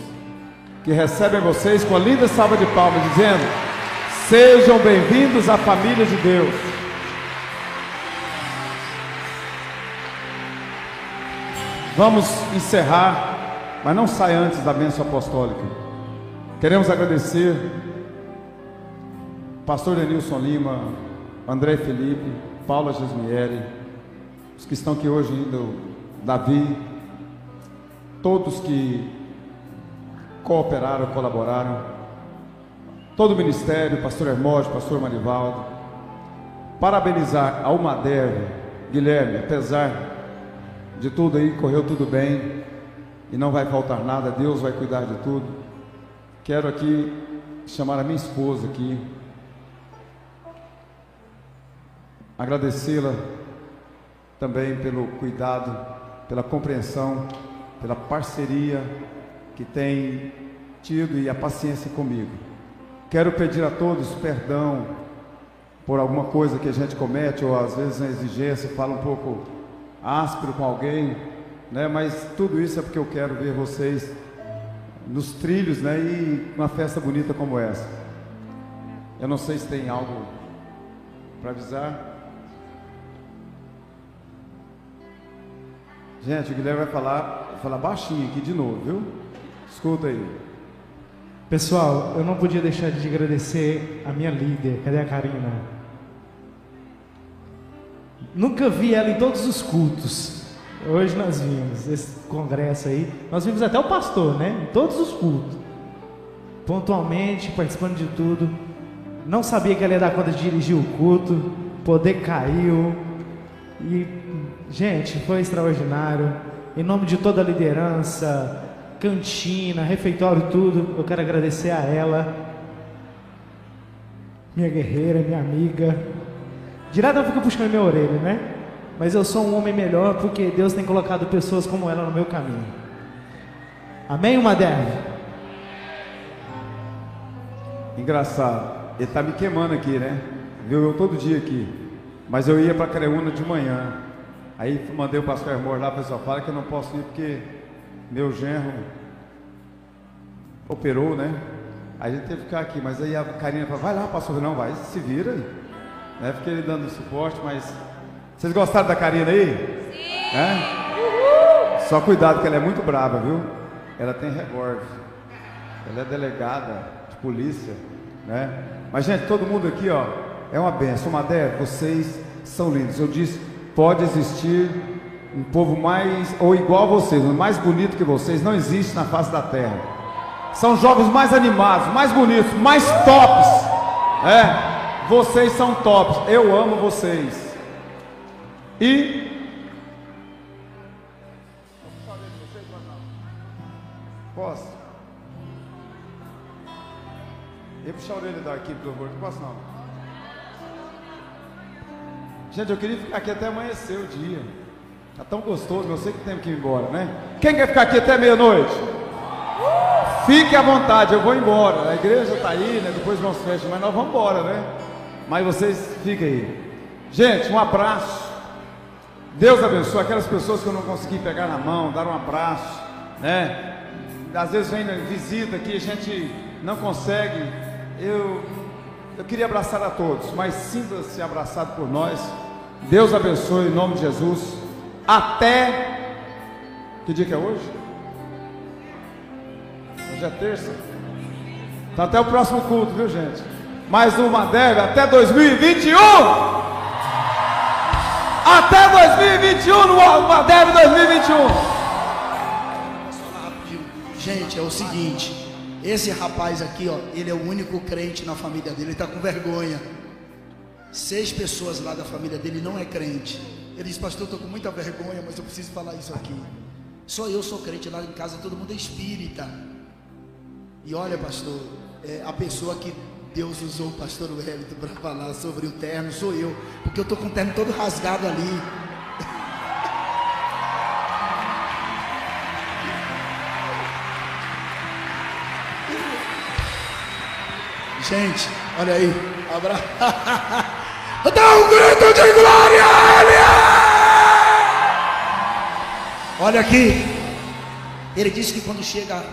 que recebem vocês com a linda salva de palmas, dizendo: Sejam bem-vindos à família de Deus. Vamos encerrar, mas não sai antes da bênção apostólica. Queremos agradecer Pastor Denilson Lima, André Felipe, Paula Gesmieri, os que estão aqui hoje indo Davi, todos que cooperaram, colaboraram, todo o ministério, pastor Hermógenes, pastor Marivaldo, parabenizar a Umadev, Guilherme, apesar de tudo aí, correu tudo bem e não vai faltar nada, Deus vai cuidar de tudo. Quero aqui chamar a minha esposa aqui, agradecê-la também pelo cuidado, pela compreensão, pela parceria que tem tido e a paciência comigo. Quero pedir a todos perdão por alguma coisa que a gente comete ou às vezes na exigência fala um pouco áspero com alguém, né? Mas tudo isso é porque eu quero ver vocês nos trilhos, né? E uma festa bonita como essa. Eu não sei se tem algo para avisar. Gente, o Guilherme vai falar, falar baixinho aqui de novo, viu? Escuta aí. Pessoal, eu não podia deixar de agradecer a minha líder. Cadê a Karina? Nunca vi ela em todos os cultos. Hoje nós vimos esse congresso aí. Nós vimos até o pastor, né? Em todos os cultos. Pontualmente, participando de tudo. Não sabia que ela ia dar conta de dirigir o culto. Poder caiu. E, gente, foi extraordinário. Em nome de toda a liderança, cantina, refeitório, tudo, eu quero agradecer a ela, minha guerreira, minha amiga. Direto ela fica puxando minha orelha, né? Mas eu sou um homem melhor porque Deus tem colocado pessoas como ela no meu caminho. Amém, uma Engraçado, ele tá me queimando aqui, né? Viu eu todo dia aqui. Mas eu ia para Creúna de manhã. Aí mandei o pastor Hermor lá, pessoal fala que eu não posso ir porque meu genro operou, né? A gente teve que ficar aqui, mas aí a Karina falou, vai lá, pastor, não, vai, se vira aí. Né? Fiquei dando suporte, mas. Vocês gostaram da Karina aí? Sim! É? Só cuidado que ela é muito brava, viu? Ela tem revólver. Ela é delegada de polícia, né? Mas, gente, todo mundo aqui, ó, é uma benção. Madé, vocês são lindos. Eu disse, pode existir um povo mais, ou igual a vocês, mais bonito que vocês, não existe na face da terra. São jovens mais animados, mais bonitos, mais tops. É, vocês são tops. Eu amo vocês. E Posso? Eu puxar a orelha da equipe do Não posso não. Gente, eu queria ficar aqui até amanhecer o dia. Tá tão gostoso, eu sei que tem que ir embora, né? Quem quer ficar aqui até meia-noite? Fique à vontade, eu vou embora. A igreja está aí, né? Depois nós fechamos, mas nós vamos embora, né? Mas vocês fiquem aí. Gente, um abraço. Deus abençoe aquelas pessoas que eu não consegui pegar na mão, dar um abraço, né? Às vezes vem visita aqui, a gente não consegue. Eu, eu queria abraçar a todos, mas sinta-se abraçado por nós. Deus abençoe em nome de Jesus até. Que dia que é hoje? Hoje é terça. Tá até o próximo culto, viu gente? Mais uma deve até 2021! Até 2021 no Madeve 2021! Gente, é o seguinte. Esse rapaz aqui, ó, ele é o único crente na família dele, ele está com vergonha. Seis pessoas lá da família dele não é crente. Ele disse, pastor, eu estou com muita vergonha, mas eu preciso falar isso aqui. Só eu sou crente lá em casa, todo mundo é espírita. E olha, pastor, é, a pessoa que Deus usou o pastor Wellington para falar sobre o terno sou eu, porque eu estou com o terno todo rasgado ali. Gente, olha aí, abraço. Dá um grito de glória Ele! Olha aqui. Ele disse que quando chega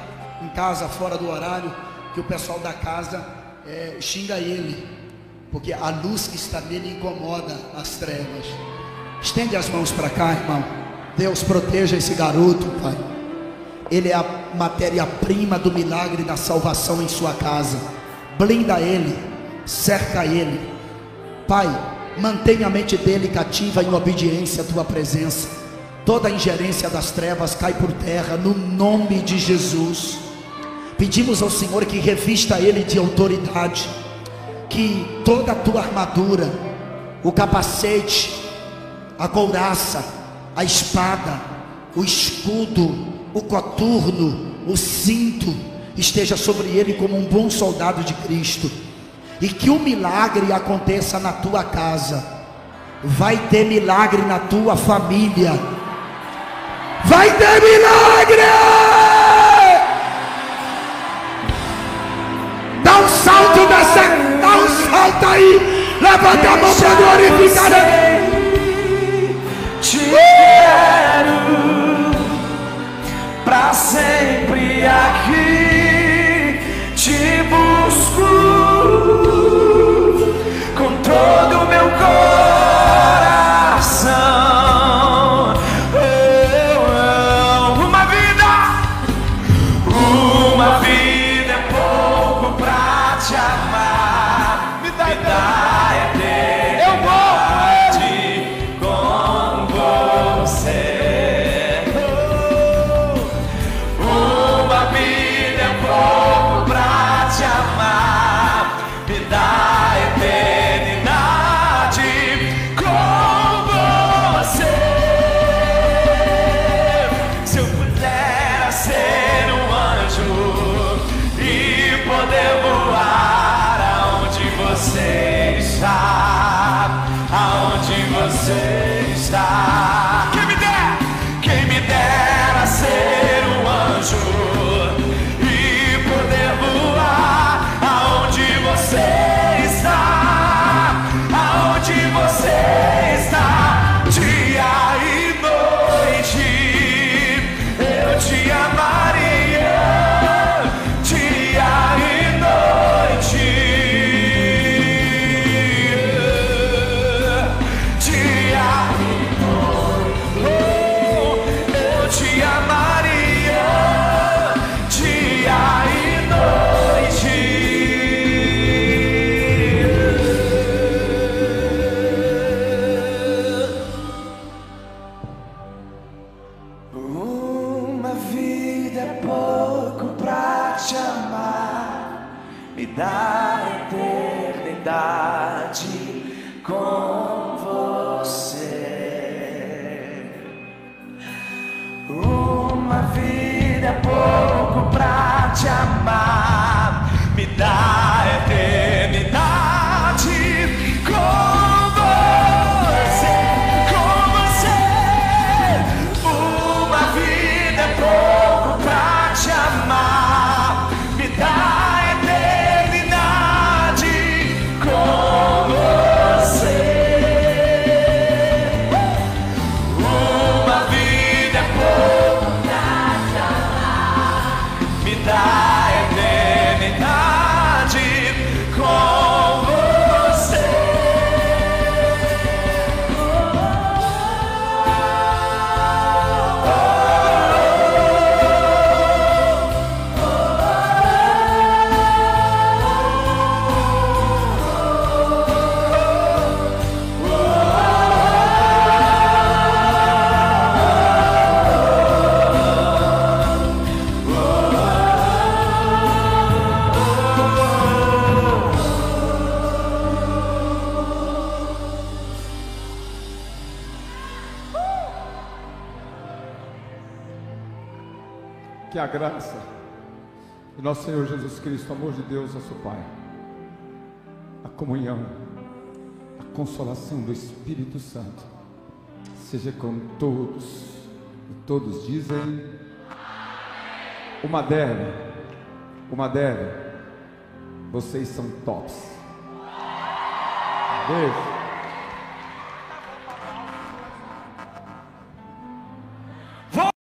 em casa, fora do horário, que o pessoal da casa é, xinga ele, porque a luz que está nele incomoda as trevas. Estende as mãos para cá, irmão. Deus proteja esse garoto, Pai. Ele é a matéria-prima do milagre da salvação em sua casa. Blinda ele, cerca ele Pai, mantenha a mente dele cativa em obediência à tua presença. Toda ingerência das trevas cai por terra no nome de Jesus. Pedimos ao Senhor que revista ele de autoridade, que toda a tua armadura, o capacete, a couraça, a espada, o escudo, o coturno, o cinto, esteja sobre ele como um bom soldado de Cristo, e que o milagre aconteça na tua casa, vai ter milagre na tua família, vai ter milagre! Salto dessa, dá um salto aí, levanta a mão para glorificar Te você. Cristo, o amor de Deus, nosso Pai, a comunhão, a consolação do Espírito Santo, seja com todos, e todos dizem, uma deve, uma deve, vocês são tops. Beijo.